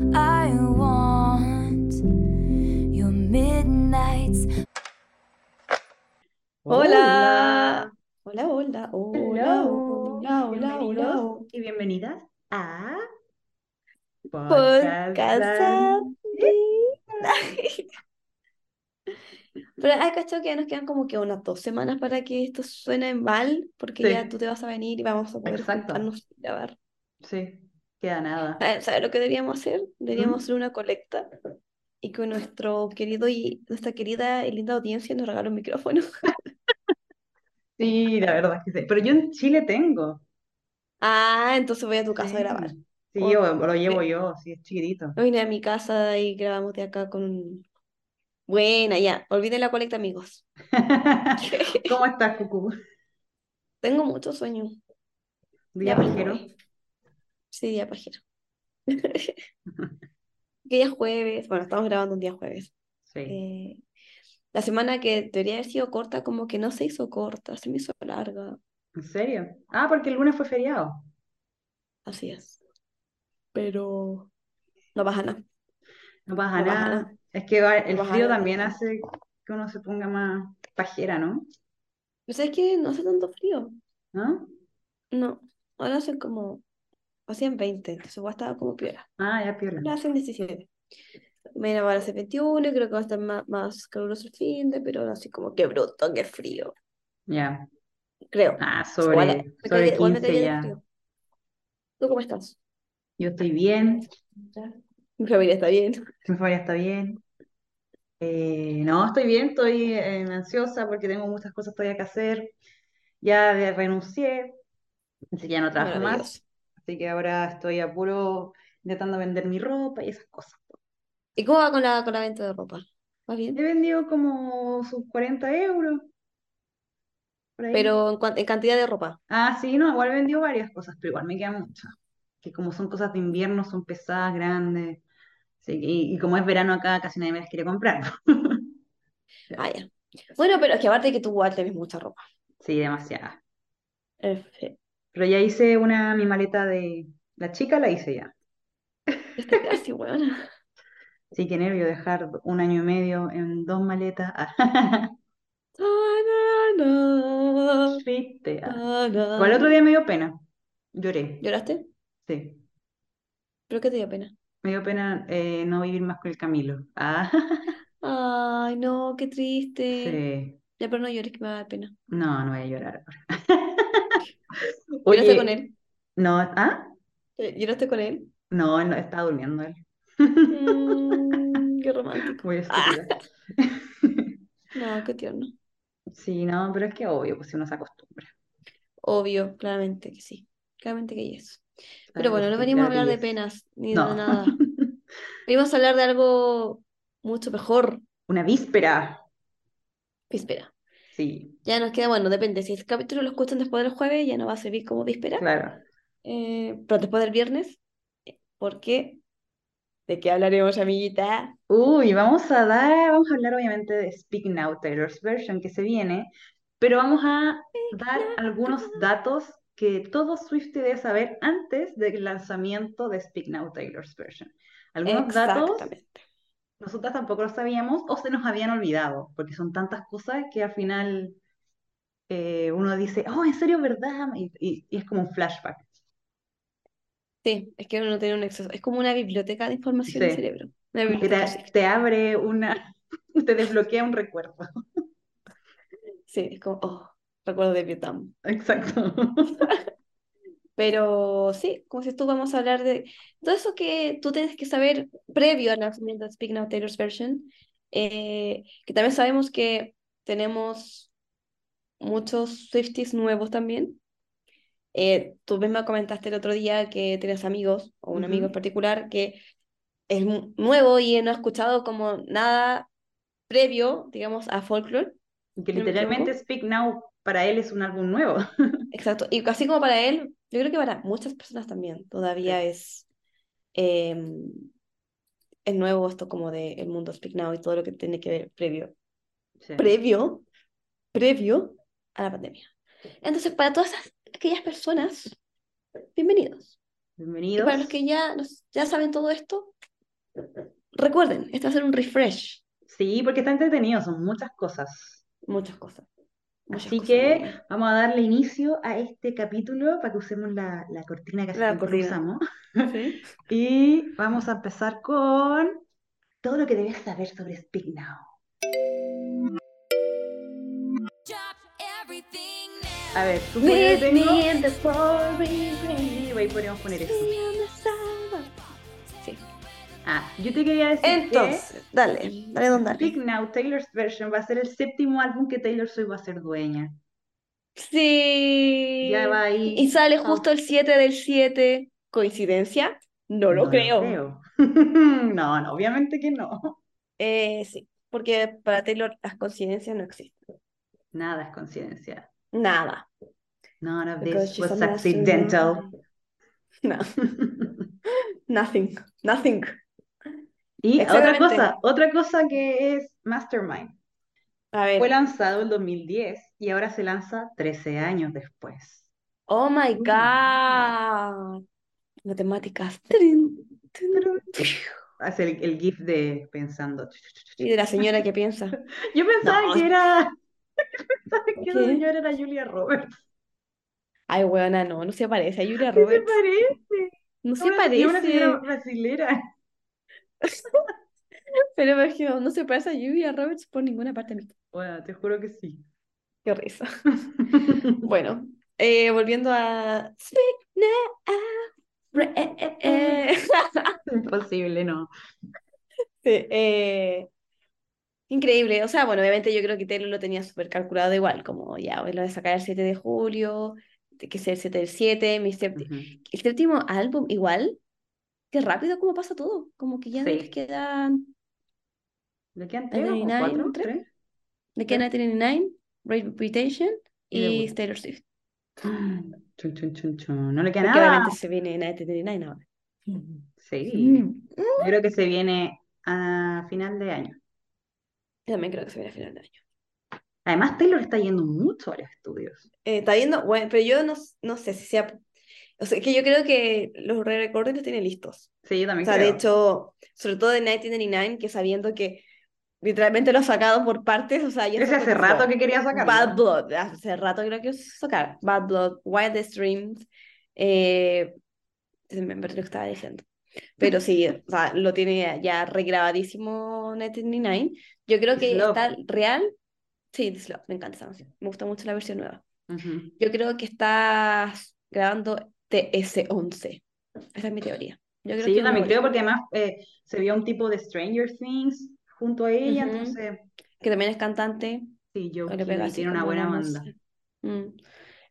I want your midnights. Hola. Hola, hola, hola, hola, hola, hola. y bienvenidas a Podcast. Pero hay cachado que ya nos quedan como que unas dos semanas para que esto suene mal, porque Sí. ya tú te vas a venir y vamos a poder Exacto. juntarnos y grabar. Sí, queda nada. ¿Sabes sabes lo que deberíamos hacer? Deberíamos ¿Mm? hacer una colecta y que nuestro querido y nuestra querida y linda audiencia nos regale un micrófono. Sí, la verdad es que sí. Pero yo en Chile tengo. Ah, entonces voy a tu casa a grabar. Sí, O- yo lo llevo yo, sí, es chiquitito. Hoy vine a mi casa y grabamos de acá con... Buena, ya. Olviden la colecta, amigos. ¿Cómo estás, Cucú? Tengo mucho sueño. Día Ya. Sí, día pajero. Que es jueves. Bueno, estamos grabando un día jueves. Sí. Eh, la semana que debería haber sido corta, como que no se hizo corta, se me hizo larga. ¿En serio? Ah, porque el lunes fue feriado. Así es. Pero no pasa nada. No pasa No nada. nada. Es que el No frío nada. también hace que uno se ponga más pajera, ¿no? Pero sabes que no hace tanto frío. ¿No? No. Ahora hacen como. Hacían 20, entonces igual estaba como piola. Ah, ya piola. Ahora hacen 17. Mañana va a ser 21, creo que va a estar más, más caluroso el fin de, pero así como que bruto, qué frío. Ya. Creo. Ah, Igual, sobre, me sobre igual me 15 caería de ya. frío. ¿Tú cómo estás? Yo estoy bien. Mi familia está bien. Mi familia está bien. Eh, no, estoy bien, estoy eh, ansiosa porque tengo muchas cosas todavía que hacer. Ya renuncié, así que ya no trabajo más. Así que ahora estoy a puro intentando vender mi ropa y esas cosas. ¿Y cómo va con la, con la venta de ropa? ¿Va He bien? vendido como sus 40 euros por ahí. Pero en, cuan- en cantidad de ropa. Ah, sí, no, igual he vendido varias cosas, pero igual me quedan muchas. Que como son cosas de invierno, son pesadas, grandes. Sí, y, y como es verano acá, casi nadie me las quiere comprar. Ah, ya. Bueno, pero es que aparte que tú igual tenés mucha ropa. Sí, demasiada. F. Pero ya hice una, mi maleta de la chica, la hice ya. Este casi, buena. Sí, qué nervio dejar un año y medio en dos maletas. Triste. ah. Igual el otro día me dio pena. Lloré. ¿Lloraste? Sí. ¿Pero qué te dio pena? Me dio pena eh, no vivir más con el Camilo. Ah, Ay, no, qué triste. sí. Ya, pero no llores que me va a dar pena. No, no voy a llorar ahora. ¿Lloraste Oye, con él? no, ¿ah? Eh, ¿Lloraste con él? No, no, está durmiendo él. Mm, qué romántico. Muy Ah, estúpida. no, qué tierno. Sí, no, pero es que obvio, pues si uno se acostumbra. Obvio, claramente que sí. Claramente que yes. Pero bueno, no venimos a hablar de penas ni de No. nada. Venimos a hablar de algo mucho mejor. Una víspera. Víspera. Sí, Ya nos queda, bueno, depende. Si el capítulo lo escuchan después del jueves, ya no va a servir como víspera. claro. Eh, pero después del viernes, porque ¿de qué hablaremos, amiguita? Uy, vamos a dar, vamos a hablar obviamente de Speak Now, Taylor's version que se viene, pero vamos a dar algunos datos que todo Swiftie debe saber antes del lanzamiento de Speak Now, Taylor's version. Algunos datos nosotras tampoco lo sabíamos o se nos habían olvidado, porque son tantas cosas que al final eh, uno dice, oh, ¿en serio, verdad? Y, y- y es como un flashback. Sí, es que uno tiene un exceso. Es como una biblioteca de información en el Sí. cerebro. Te abre una, te desbloquea un recuerdo. Sí, es como, oh, recuerdo de Vietnam. Exacto. Pero sí, como si tú vamos a hablar de todo eso que tú tienes que saber previo al lanzamiento de Speak Now Taylor's version, eh, que también sabemos que tenemos muchos Swifties nuevos también. Eh, tú misma comentaste el otro día que tienes amigos, o un amigo en particular, que es nuevo y no ha escuchado como nada previo, digamos, a Folklore. Que no literalmente equivoco. Speak Now para él es un álbum nuevo. Exacto. Y así como para él, yo creo que para muchas personas también todavía Sí. es, em, es nuevo esto como de el mundo Speak Now y todo lo que tiene que ver previo, Sí. previo, previo a la pandemia. Entonces, para todas esas- aquellas personas, bienvenidos. Y Bienvenidos. para los que ya, ya saben todo esto, recuerden, esto va a ser un refresh. Sí, porque está entretenido, son muchas cosas. Muchas cosas. Muchas Así cosas que vamos a darle inicio a este capítulo para que usemos la, la cortina que cortina. usamos. ¿Sí? Y vamos a empezar con todo lo que debes saber sobre Speak Now. A ver, tú tengo. me rain. Ahí podríamos poner eso. Sí. Ah, yo te quería decir Entonces, dale, dale don dale. Speak Now, Taylor's Version, va a ser el séptimo álbum que Taylor Swift va a ser dueña. Sí. Ya va ahí. Y sale justo el 7 del 7. ¿Coincidencia? No lo creo. No, no, obviamente que no. Eh, sí, porque para Taylor las coincidencias no existen. Nada es coincidencia. Nada. None of Because this was accidental. No, nothing, nothing. Y otra cosa, otra cosa que es Mastermind. A ver. Fue lanzado en 2010 y ahora se lanza 13 años después. Oh my God. Matemáticas. Hace el, el GIF de pensando. Y de la señora que piensa. Yo pensaba No. que era. Pensaba que esa señora era Julia Roberts. Ay, weona, no, no se parece a Julia ¿Qué se Roberts. parece? No se y una señora parece. brasilera. Pero que no se parece a Julia Roberts por ninguna parte. Bueno, te juro que sí. Qué risa. Bueno, eh, volviendo a. Imposible, no. Sí, eh, increíble. O sea, bueno, obviamente yo creo que Taylor lo tenía súper calculado igual, como ya, voy a sacar el 7 de julio, que sea el 7 del 7, mi sépti- Ujú. el séptimo álbum igual, qué rápido como pasa todo, como que ya no Sí. les quedan, ¿Le quedan tres o 99, cuatro? ¿tres? ¿Tres? le quedan 1999, Great Reputation Y y. Taylor Swift. Chun, chun, chun, chun. No le queda Porque nada. obviamente se viene 1999 ahora. Sí. Mm. Yo creo que se viene a final de año. Yo también creo que se viene a final de año. Además, Taylor está yendo mucho a los estudios. Eh, está viendo, bueno, pero yo no, no sé si sea, o sea, que yo creo que los re-recordings los tiene listos. Sí, yo O también sea, de creo. hecho, sobre todo de 1999, que sabiendo que literalmente lo ha sacado por partes, o sea, ya Ese se hace rato que quería sacarlo. Bad Blood, hace rato creo que sacar. Bad Blood, Wildest Dreams, eh, me lo que estaba diciendo. Pero sí, o sea, lo tiene ya regrabadísimo 1999. Yo creo que está real. Sí, This Love, me encanta esa canción. Me gusta mucho la versión nueva. Ujú. Yo creo que estás grabando TS11. Esa es mi teoría. Yo creo Sí, que yo también creo porque además eh, se vio un tipo de Stranger Things junto a ella, Ujú. entonces que también es cantante, sí, yo o le pega así tiene una buena banda. Mm.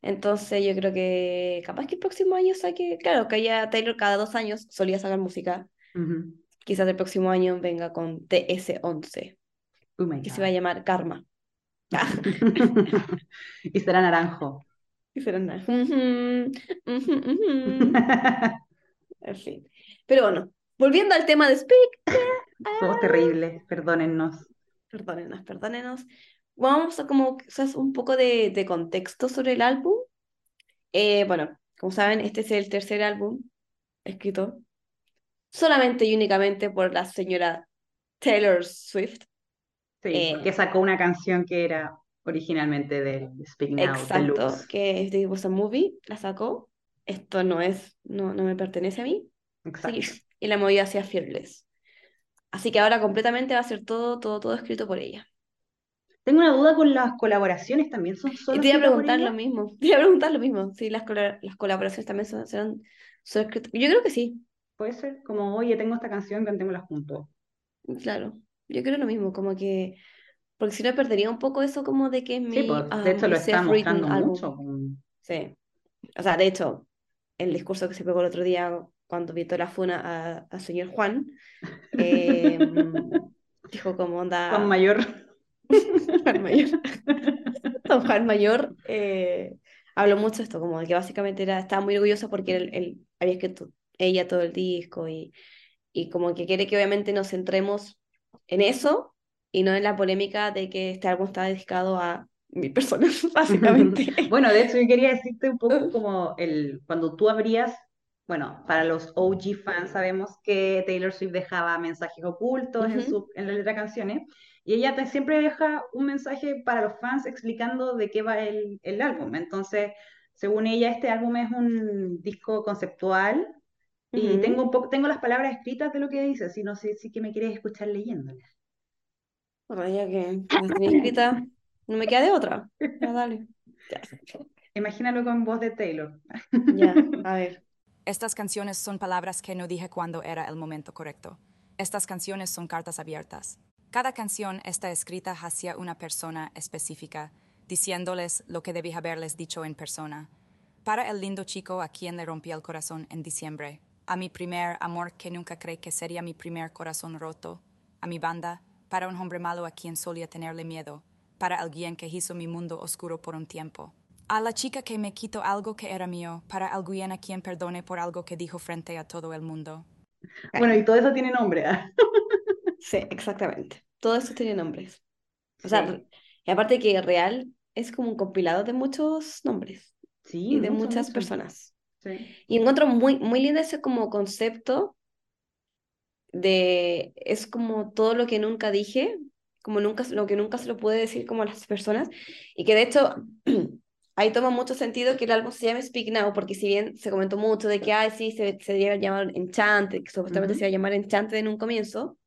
Entonces yo creo que capaz que el próximo año saque, claro, que ya Taylor cada dos años solía sacar música, Ujú. quizás el próximo año venga con TS11, Oh que se va a llamar Karma. Ah, Y será naranjo. y será ujú. En fin. Pero bueno, volviendo al tema de Speak, Somos terribles, perdónennos. perdónenos, perdónenos. Vamos a como quizás un poco de, de contexto sobre el álbum. Eh, bueno, como saben, este es el tercer álbum escrito solamente y únicamente por la señora Taylor Swift. Sí, Eh, porque sacó una canción que era originalmente del Speak Now Exacto, Deluxe. que es de a Movie, la sacó. Esto no es, no, no me pertenece a mí. Exacto. Y la movió hacia Fearless. Así que ahora completamente va a ser todo, todo, todo escrito por ella. Tengo una duda con las colaboraciones, ¿también son Y solo te iba a preguntar lo mismo. Te iba a preguntar lo mismo. Si las, las colaboraciones también son, serán. Yo creo que sí, Puede ser como, oye, tengo esta canción, cantémosla juntos. claro. Yo creo lo mismo, como que. Porque si no perdería un poco eso como de que es Sí, mi, pues, ah, de hecho lo está mostrando mucho. Sí. O sea, de hecho, el discurso que se pegó el otro día cuando vio la funa a, a señor Juan, eh, dijo como onda. Juan Mayor. Juan Mayor. Don Juan Mayor eh, habló mucho de esto, como de que básicamente era, estaba muy orgulloso porque él, él había escrito ella todo el disco y, y como que quiere que obviamente nos centremos en eso y no en la polémica de que este álbum está dedicado a mi persona, básicamente. Bueno, de hecho yo quería decirte un poco como el, cuando tú abrías bueno, para los OG fans sabemos que Taylor Swift dejaba mensajes ocultos en, su, en la letra de canciones y ella te- siempre deja un mensaje para los fans explicando de qué va el, el álbum. Entonces, según ella, este álbum es un disco conceptual y tengo un poco, tengo las palabras escritas de lo que dice, si no sé si que me quieres escuchar leyéndolas. Bueno, ya que las escritas, no me queda de otra. Ya, dale. Ya, Imagínalo con voz de Taylor. ya, a ver. Estas canciones son palabras que no dije cuando era el momento correcto. Estas canciones son cartas abiertas. Cada canción está escrita hacia una persona específica, diciéndoles lo que debí haberles dicho en persona. Para el lindo chico a quien le rompí el corazón en diciembre, a mi primer amor que nunca creí que sería mi primer corazón roto, a mi banda, para un hombre malo a quien solía tenerle miedo, para alguien que hizo mi mundo oscuro por un tiempo. A la chica que me quitó algo que era mío, para alguien a quien perdone por algo que dijo frente a todo el mundo. Bueno, y todo eso tiene nombre. ¿ah? Sí, exactamente. Todo eso tiene nombres. O sea, Sí. y aparte que real es como un compilado de muchos nombres Sí, y de mucho, muchas mucho. personas. Sí. Y encuentro muy, muy lindo ese como concepto de, es como todo lo que nunca dije, como nunca, lo que nunca se lo puede decir como a las personas, y que de hecho ahí toma mucho sentido que el álbum se llame Speak Now, porque si bien se comentó mucho de que, ay, sí, se, se debería llamar Enchanted, que supuestamente se iba a llamar Enchanted en un comienzo,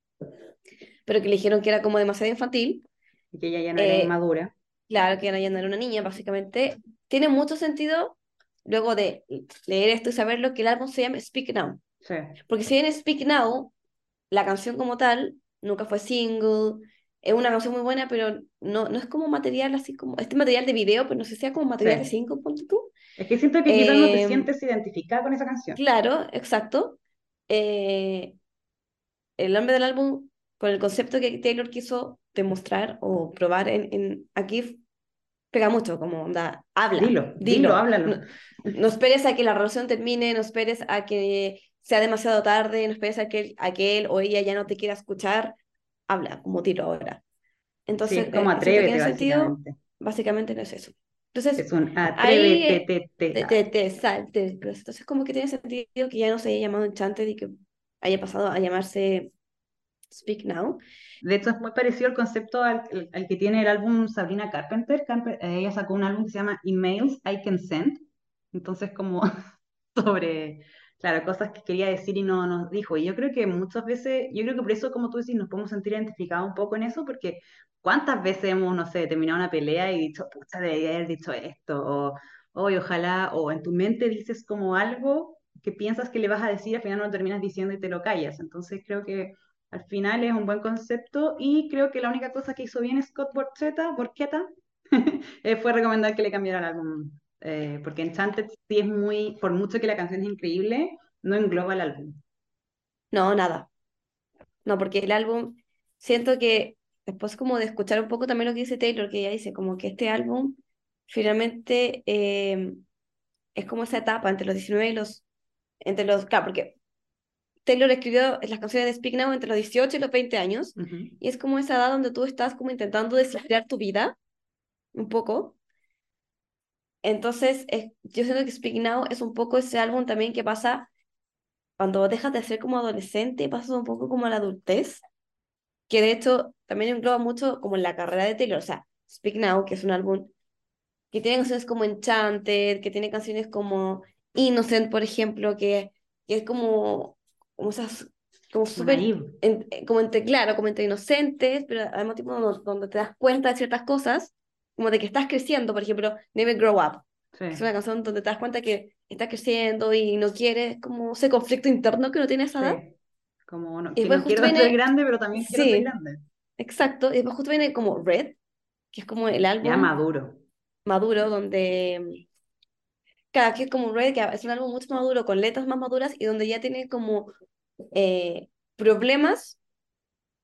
pero que le dijeron que era como demasiado infantil, Y que ella ya no era Eh, inmadura. claro, que ya no era una niña, básicamente, tiene mucho sentido luego de leer esto y saberlo que el álbum se llama Speak Now. Sí. Porque si bien Speak Now, la canción como tal, nunca fue single, es una canción muy buena, pero no, no es como material así como, este material de video, pero no sé si sea como material de single, ponte tú. Es que siento que quizás no te Eh, sientes identificada con esa canción. Claro, exacto. Eh, el nombre del álbum, con el concepto que Taylor quiso demostrar o probar en, en aquí, pega mucho, como onda, habla, Dilo, dilo, dilo. háblalo. No, no esperes a que la relación termine, no esperes a que sea demasiado tarde, no esperes a que, a que él o ella ya no te quiera escuchar, habla, como dilo ahora. Sí, Entonces, es como eh, en atrévete, ese sentido, básicamente. no es eso. Entonces, Es un atrévete, te, te. te, te, te salte, entonces como que tiene sentido que ya no se haya llamado Enchanted y que haya pasado a llamarse Speak Now. De hecho, es muy parecido al concepto al, al- que tiene el álbum Sabrina Carpenter. Carpe- eh, ella sacó un álbum que se llama Emails I Can Send. Entonces, como sobre, claro, cosas que quería decir y no nos dijo. Y yo creo que muchas veces, yo creo que por eso, como tú decís, nos podemos sentir identificados un poco en eso, porque ¿cuántas veces hemos, no sé, terminado una pelea y dicho, pucha, debería haber dicho esto? O, hoy ojalá, o en tu mente dices como algo que piensas que le vas a decir, al final no lo terminas diciendo y te lo callas. Entonces, creo que al final es un buen concepto y creo que la única cosa que hizo bien Scott Borchetta, Borchetta eh, fue recomendar que le cambiara el álbum. eh, porque Enchanted sí es muy, por mucho que la canción es increíble, no engloba el álbum. No, nada. No, porque el álbum, siento que después como de escuchar un poco también lo que dice Taylor, que ella dice como que este álbum finalmente eh, es como esa etapa entre los 19 y los, entre los, claro, porque Taylor escribió las canciones de Speak Now entre los 18 y los 20 años, y es como esa edad donde tú estás como intentando descifrar tu vida, un poco. Entonces, es- yo siento que Speak Now es un poco ese álbum también que pasa cuando dejas de ser como adolescente, pasas un poco como a la adultez, que de hecho también engloba mucho como en la carrera de Taylor, o sea, Speak Now, que es un álbum que tiene canciones como Enchanted, que tiene canciones como Innocent, por ejemplo, que, que es como, como esas, como súper, en- eh, como entre, claro, como entre inocentes, pero al mismo tiempo donde, donde te das cuenta de ciertas cosas, como de que estás creciendo, por ejemplo, Never Grow Up, Sí. es una canción donde te das cuenta que estás creciendo y no quieres, como ese conflicto interno que uno tiene a edad. Sí. Como no, Y después no quiero ser viene- grande, pero también quiero ser Sí. grande. Exacto, y después justo viene como Red, que es como el álbum Ya maduro. maduro, donde cada que es como Red, que es un álbum mucho más maduro, con letras más maduras y donde ya tiene como eh, problemas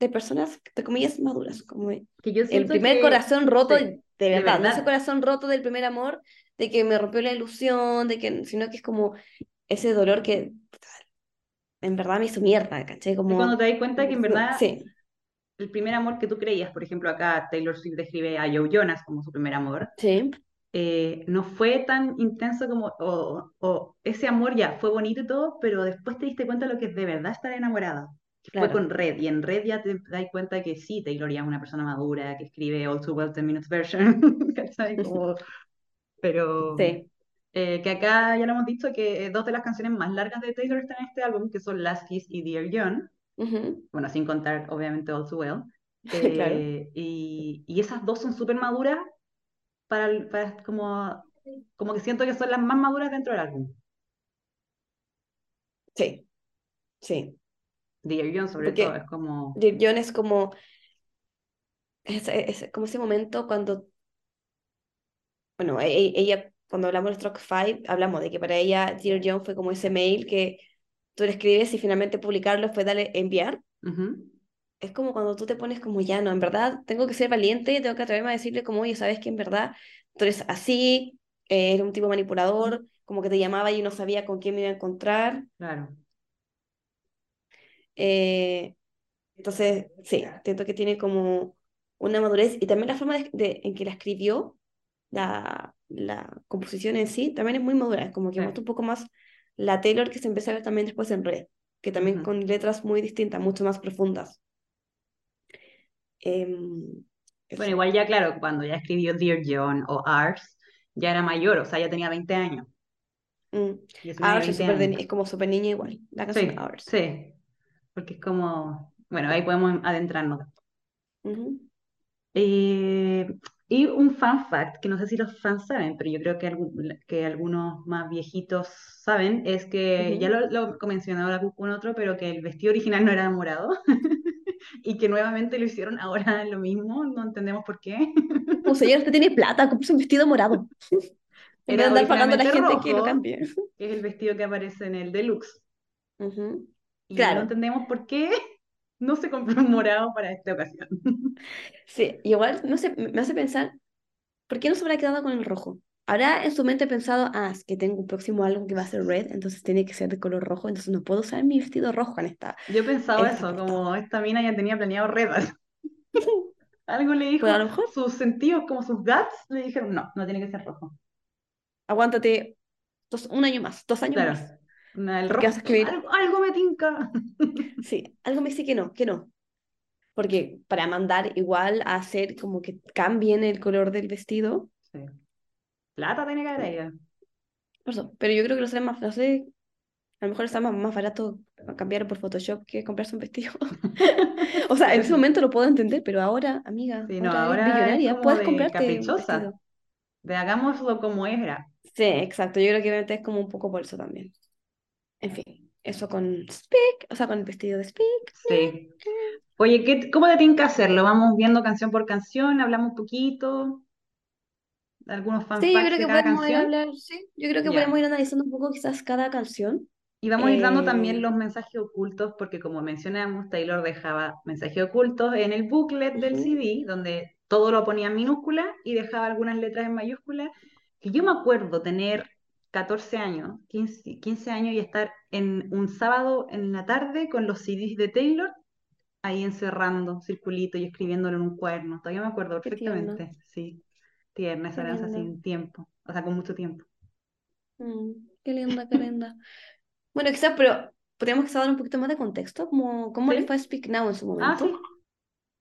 de personas, de comillas, maduras, como el Que yo siento primer que- corazón roto sí, de verdad, no ese verdad. corazón roto del primer amor, de que me rompió la ilusión, de que, sino que es como ese dolor que en verdad me hizo mierda, ¿cachai? Y Como, cuando te das cuenta que en verdad sí, el primer amor que tú creías, por ejemplo, acá Taylor Swift describe a Joe Jonas como su primer amor, sí, eh, no fue tan intenso como, o, o ese amor ya fue bonito y todo, pero después te diste cuenta de lo que es de verdad estar enamorada. Que fue Claro. con Red, y en Red ya te das cuenta que sí, Taylor ya es una persona madura, que escribe All Too Well 10 Minutes Version, ¿cachai? Como- pero Sí, eh, que acá ya lo hemos dicho que dos de las canciones más largas de Taylor están en este álbum, que son Last Kiss y Dear John, ujú, bueno, sin contar obviamente All Too Well. Claro. Eh, y, y esas dos son súper maduras para, para como, como que siento que son las más maduras dentro del álbum. Sí, sí. Dear John sobre Porque todo es como... Dear John es como, es, es como ese momento cuando, bueno, e- e- ella, cuando hablamos de Stroke 5, hablamos de que para ella Dear John fue como ese mail que tú le escribes y finalmente publicarlo fue darle enviar. Ujú, Es como cuando tú te pones como ya, no, en verdad tengo que ser valiente, tengo que atreverme a decirle como, oye, sabes que en verdad tú eres así, eh, eres un tipo manipulador, como que te llamaba y no sabía con quién me iba a encontrar. claro. Eh, entonces, sí, siento que tiene como una madurez y también la forma de, de- en que la escribió, la, la composición en sí, también es muy madura, es como que Sí. muestra un poco más la Taylor que se empezó a ver también después en Red, que también Ujú. con letras muy distintas, mucho más profundas. Em, Bueno, igual ya claro, cuando ya escribió Dear John o Ours, ya era mayor, o sea, ya tenía 20 años. Mm. Y es es, 20 súper de ni- años. es como súper niña igual, la canción Sí, Ours. sí, porque es como... Bueno, ahí podemos adentrarnos. Ujú. Eh, y un fun fact, que no sé si los fans saben, pero yo creo que, algu- que algunos más viejitos saben, es que ya Ujú. lo, lo mencionaba en otro, pero que el vestido original no era morado y que nuevamente lo hicieron ahora lo mismo, no entendemos por qué. Como señor, usted tiene plata, compre un vestido morado. Era andar pagando a la gente que lo rojo, cambie. que es el vestido que aparece en el deluxe. Y Claro. no entendemos por qué no se compró un morado para esta ocasión. Sí, igual no sé, me hace pensar, ¿por qué no se habrá quedado con el rojo? ¿Habrá en su mente pensado, ah, es que tengo un próximo álbum que va a ser red, entonces tiene que ser de color rojo, entonces no puedo usar mi vestido rojo en esta, Yo pensaba eso, portada? como esta mina ya tenía planeado redas. Algo le dijo, Pues a lo mejor, sus sentidos, como sus guts, le dijeron, no, no tiene que ser rojo. aguántate dos, un año más, dos años Claro, más, no, el porque vas rojo, a escribir, algo, algo me tinca. sí, algo me dice que no, que no, porque para mandar igual a hacer como que cambien el color del vestido, Sí. Plata tiene que haber ahí. ¿eh? por eso, pero yo creo que lo sale más, no sé, a lo mejor está más, más barato cambiar por Photoshop que comprarse un vestido. O sea, en ese momento lo puedo entender, pero ahora, amiga, Sí, no, ahora como puedes de comprarte caprichosa, de hagámoslo como era. Sí, exacto, yo creo que es como un poco por eso también. En fin, eso con Speak, o sea, con el vestido de Speak. Sí. Oye, ¿qué, cómo te tiene que hacerlo? Vamos viendo canción por canción, hablamos un poquito, algunos fan Sí, yo creo de que cada podemos ir canción. hablar, sí, yo creo que Ya. podemos ir analizando un poco quizás cada canción. Y vamos a ir dando también Eh, los mensajes ocultos, porque como mencionamos, Taylor dejaba mensajes ocultos en el booklet del ujú, CD, donde todo lo ponía en minúscula y dejaba algunas letras en mayúscula. Que yo me acuerdo tener 14 años, 15, 15 años y estar en un sábado en la tarde con los CDs de Taylor, ahí encerrando circulito y escribiéndolo en un cuaderno. Todavía me acuerdo perfectamente, sí. Qué danza lindo. sin tiempo, o sea, con mucho tiempo. Mm, qué linda, qué linda. Bueno, quizás, pero podríamos quizás dar un poquito más de contexto, como cómo le ¿Sí? fue a Speak Now en su Ah, sí. momento.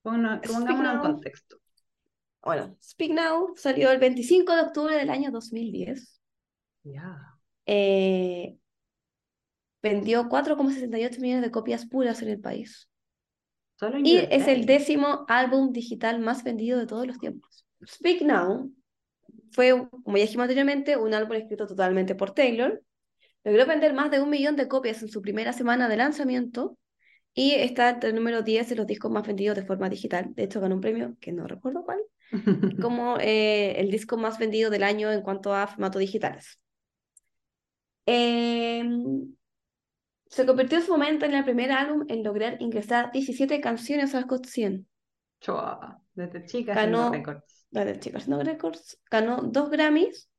Ponga- Speak Pongámonos en contexto. bueno, Speak Now salió el 25 de octubre del año 2010. Ya. Eh, vendió 4,68 millones de copias puras en el país. Solo en Y es el décimo álbum digital más vendido de todos los tiempos. Speak Now fue, como ya dijimos anteriormente, un álbum escrito totalmente por Taylor. Logró vender más de un millón de copias en su primera semana de lanzamiento y está entre el número 10 de los discos más vendidos de forma digital. De hecho, ganó un premio que no recuerdo cuál, como eh, el disco más vendido del año en cuanto a formatos digitales. Em, se convirtió en su momento en el primer álbum en lograr ingresar 17 canciones al Hot 100. Chua, desde chica Ganó, récords. desde chicos haciendo récords, ganó dos Grammys.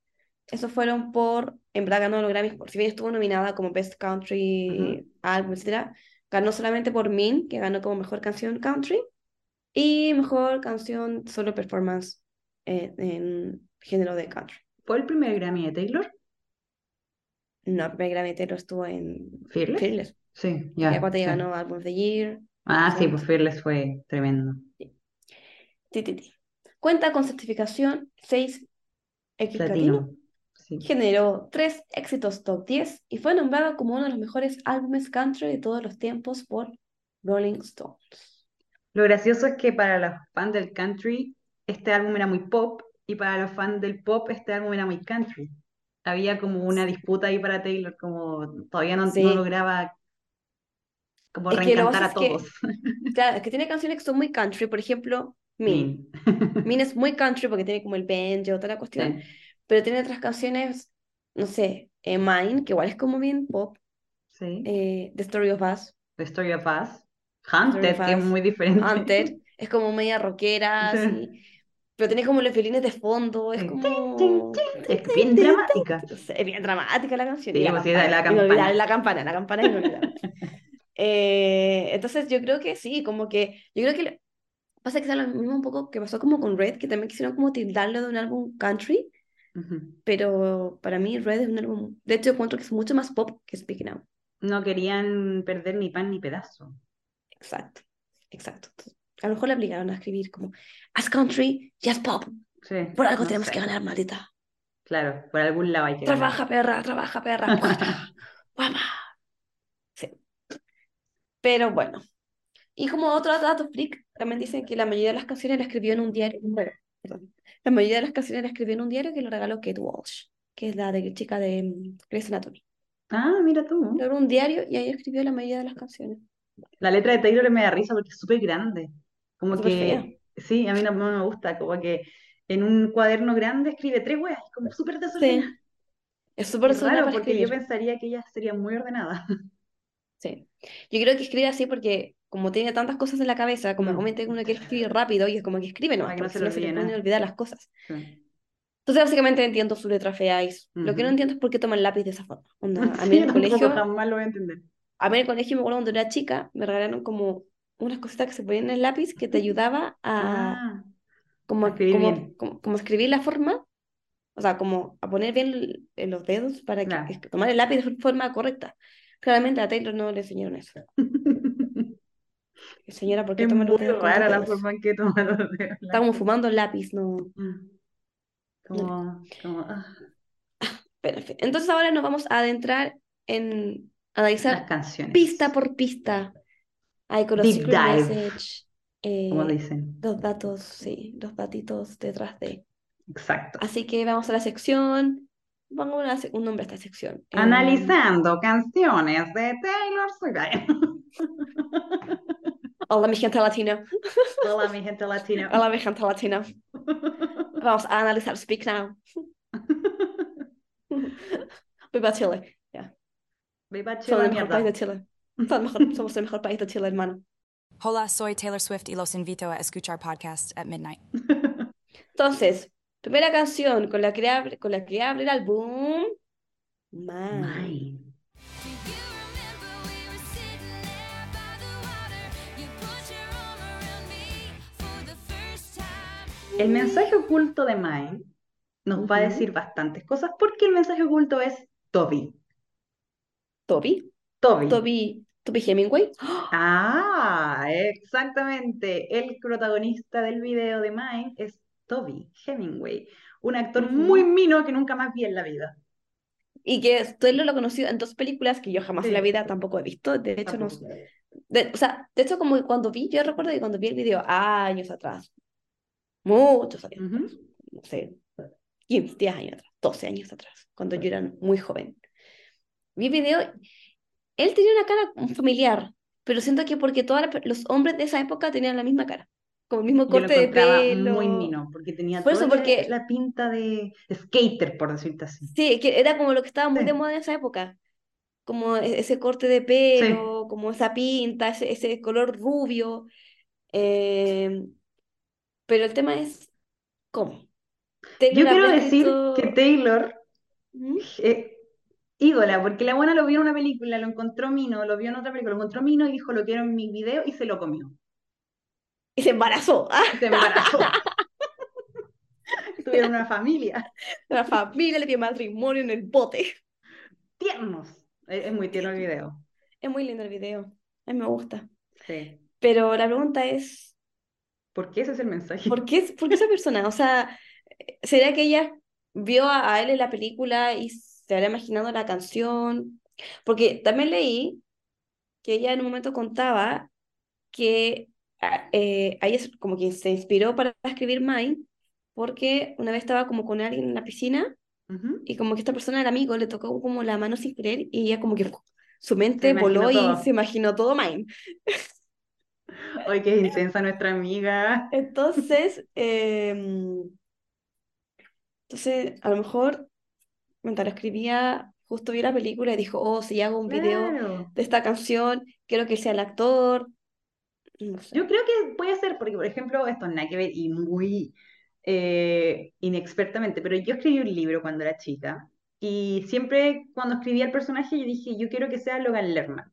Esos fueron por, en verdad ganó los Grammys, por si bien estuvo nominada como Best Country Album, etc. Ganó solamente por Mean, que ganó como mejor canción country, y mejor canción solo performance eh, en género de country. ¿Fue el primer Grammy de Taylor? No, el primer Grammy Taylor estuvo en ¿Fearless? Fearless. Sí, Ya ya. cuando sí. ganó Album of the Year. Ah, sí, Sí. pues Fearless fue tremendo. Ti, ti, ti. Cuenta con certificación 6X Platino. Platino. Sí. Generó tres éxitos top 10 y fue nombrado como uno de los mejores álbumes country de todos los tiempos por Rolling Stones. Lo gracioso es que para los fans del country, este álbum era muy pop, y para los fans del pop, este álbum era muy country. Había como una disputa ahí para Taylor, como todavía no, lograba como Es que lo reencantar a que- todos. Claro, es que tiene canciones que son muy country, por ejemplo, Mean. Min. Mean es muy country porque tiene como el banjo, toda la cuestión, Sí, pero tiene otras canciones, no sé, eh, Mine, que igual es como bien pop, sí. eh, The Story of Us, The Story of Us. Hunted, que es muy diferente. Hunter, es como media rockera, Sí. así, pero tiene como los violines de fondo, es como... Es bien dramática. Es bien dramática la canción. Sí, y la pues campana, la campana. la campana, la campana. Eh, entonces yo creo que sí, como que, yo creo que pasa que es lo mismo un poco que pasó como con Red, que también quisieron como tildarlo de un álbum country, Ujú. pero para mí Red es un álbum, de hecho encuentro que es mucho más pop que Speak Now. No querían perder ni pan ni pedazo. Exacto, exacto. Entonces, a lo mejor le obligaron a escribir como, as country, yes pop, Sí, por algo no tenemos sé. que ganar, maldita. Claro, por algún lado hay que ganar. Trabaja, perra, trabaja, perra. Guapa. Sí. Pero bueno. Y como otro dato freak, también dicen que la mayoría de las canciones la escribió en un diario. bueno, perdón. La mayoría de las canciones la escribió en un diario que lo regaló Kate Walsh, que es la de chica de mm, Grey's Anatomy. Ah, mira tú. Logró un diario y ahí escribió la mayoría de las canciones. La letra de Taylor me da risa porque es súper grande. Como que, sí, a mí no, no me gusta, como que en un cuaderno grande escribe tres weas, como súper desordenada. Es súper Es desordenada para porque yo pensaría que ella sería muy ordenada. Sí. Yo creo que escribe así porque como tiene tantas cosas en la cabeza, como Mm. comenté, uno quiere escribir rápido y es como que escribe no, Para que no se no se le pueden olvidar las cosas. Sí. Entonces básicamente entiendo su letra fea y lo que no entiendo es por qué toman lápiz de esa forma. Onda, a mí en el colegio, jamás lo voy a entender. a mí en el colegio me acuerdo cuando era chica, me regalaron como unas cositas que se ponían en el lápiz que te ayudaba a Ah, como, a escribir como, bien. como, como escribir la forma, o sea, como a poner bien el- en los dedos para que Claro. es- tomar el lápiz de forma correcta. Claramente a Taylor no le enseñaron eso. Señora, ¿por qué Es muy rara la forma en que toma los dedos. Está como fumando lápiz, no. Mm. Como, como, ah, Pero, en fin. Entonces ahora nos vamos a adentrar en las analizar canciones. pista por pista. Hay con los Deep dive. message, eh, Como dicen. los datos, sí, los datitos detrás de. Exacto. Así que vamos a la sección. Vamos a un nombre a esta sección. Eh, Analizando canciones de Taylor Swift. Hola, mi gente latina. Hola, mi gente latina. Hola, mi gente latina. Vamos a analizar Speak Now. Beba Chile, yeah. Beba Chile, mierda. Chile. Somos el mejor país de Chile, hermano. Hola, soy Taylor Swift y los invito a escuchar podcast at midnight. Entonces, primera canción con la que abre, con la que abre el álbum. Mine. Mine. El mensaje oculto de Mine nos va a decir bastantes cosas porque el mensaje oculto es Toby. Toby. Toby. Toby. Toby Hemingway. Ah, exactamente. El protagonista del video de Mine es Toby Hemingway, un actor muy mino que nunca más vi en la vida. Y que Taylor lo conoció en dos películas que yo jamás en la Sí. vida tampoco he visto. De hecho, no. De- o sea, de hecho, como cuando vi, yo recuerdo que cuando vi el video años atrás, muchos años Ujú. atrás, no sé, 15, 10 años atrás, 12 años atrás, cuando yo era muy joven. Vi video, él tenía una cara familiar, pero siento que porque todos los hombres de esa época tenían la misma cara, como el mismo Yo lo corte de pelo. muy mino, porque tenía Por eso, toda la- porque- la pinta de skater, por decirte así. Sí, que era como lo que estaba muy de Sí. moda en esa época. Como e- ese corte de pelo, como esa pinta, ese, ese color rubio. eh, pero el tema es, ¿cómo? Yo quiero decir que Taylor ¿Mm? eh, ídola, porque la buena lo vio en una película, lo encontró mino, lo vio en otra película, lo encontró mino y dijo, lo quiero en mi video y se lo comió. Y se embarazó. Y se embarazó. Tuvieron una familia. La familia le dio matrimonio en el bote. Tiernos. Es, es muy tierno el video. Es muy lindo el video. A mí me gusta. Sí. Pero la pregunta es, Porque ese es el mensaje. ¿por qué, por qué esa persona? O sea, ¿será que ella vio a, a él en la película y se habrá imaginado la canción? Porque también leí que ella en un momento contaba que a- eh, a ella es como que se inspiró para escribir Mine porque una vez estaba como con alguien en la piscina Ujú. y como que esta persona era amigo, le tocó como la mano sin querer y ella como que su mente voló y todo. se imaginó todo Mine. Ay, qué intensa nuestra amiga. Entonces, em, entonces a lo mejor mientras lo escribía, justo vio la película y dijo, oh, si hago un video Claro. de esta canción, quiero que sea el actor. No sé. Yo creo que puede ser, porque por ejemplo, esto es nada que ver y muy eh, inexpertamente, pero yo escribí un libro cuando era chica y siempre cuando escribía el personaje yo dije, yo quiero que sea Logan Lerman.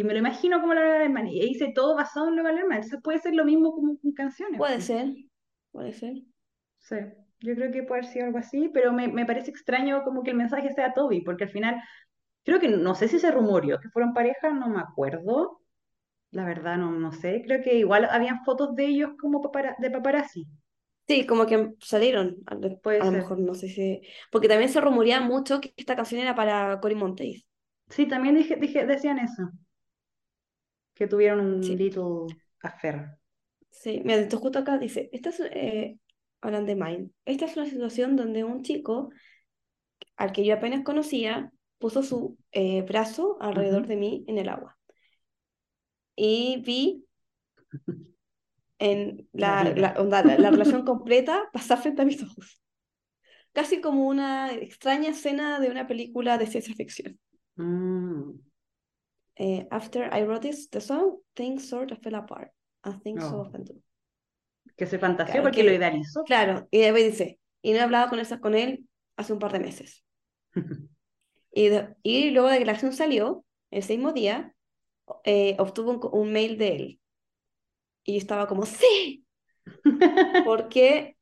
Y me lo imagino como Logan Lerman y hice todo basado en Logan Lerman. Entonces puede ser lo mismo como con canciones. Puede ser, puede ser. Sí, yo creo que puede haber sido algo así, pero me, me parece extraño como que el mensaje sea Toby, porque al final, creo que, no sé si se rumoreó que fueron pareja, no me acuerdo, la verdad no, no sé, creo que igual habían fotos de ellos como papara- de paparazzi, Sí, como que salieron, lo puede a lo mejor, no sé si... Porque también se rumoreaba mucho que esta canción era para Cory Monteith. Sí, también dije, dije, decían eso, que tuvieron un Sí. little affair. Sí, mira, esto justo acá dice, esta es, eh, hablan de Mine. Esta es una situación donde un chico al que yo apenas conocía puso su eh, brazo alrededor Ujú. de mí en el agua. Y vi en La la, onda, la, la relación completa pasar frente a mis ojos. Casi como una extraña escena de una película de ciencia ficción. Mm, Eh, after I wrote this, the song, things sort of fell apart. I think so often do. que se fantaseó Claro, porque que- lo idealizó. Claro, y después dice, y no he hablado con, esa, con él hace un par de meses. Y, de- y luego de que la canción salió, el mismo día, eh, obtuvo un, un mail de él. Y yo estaba como, sí, porque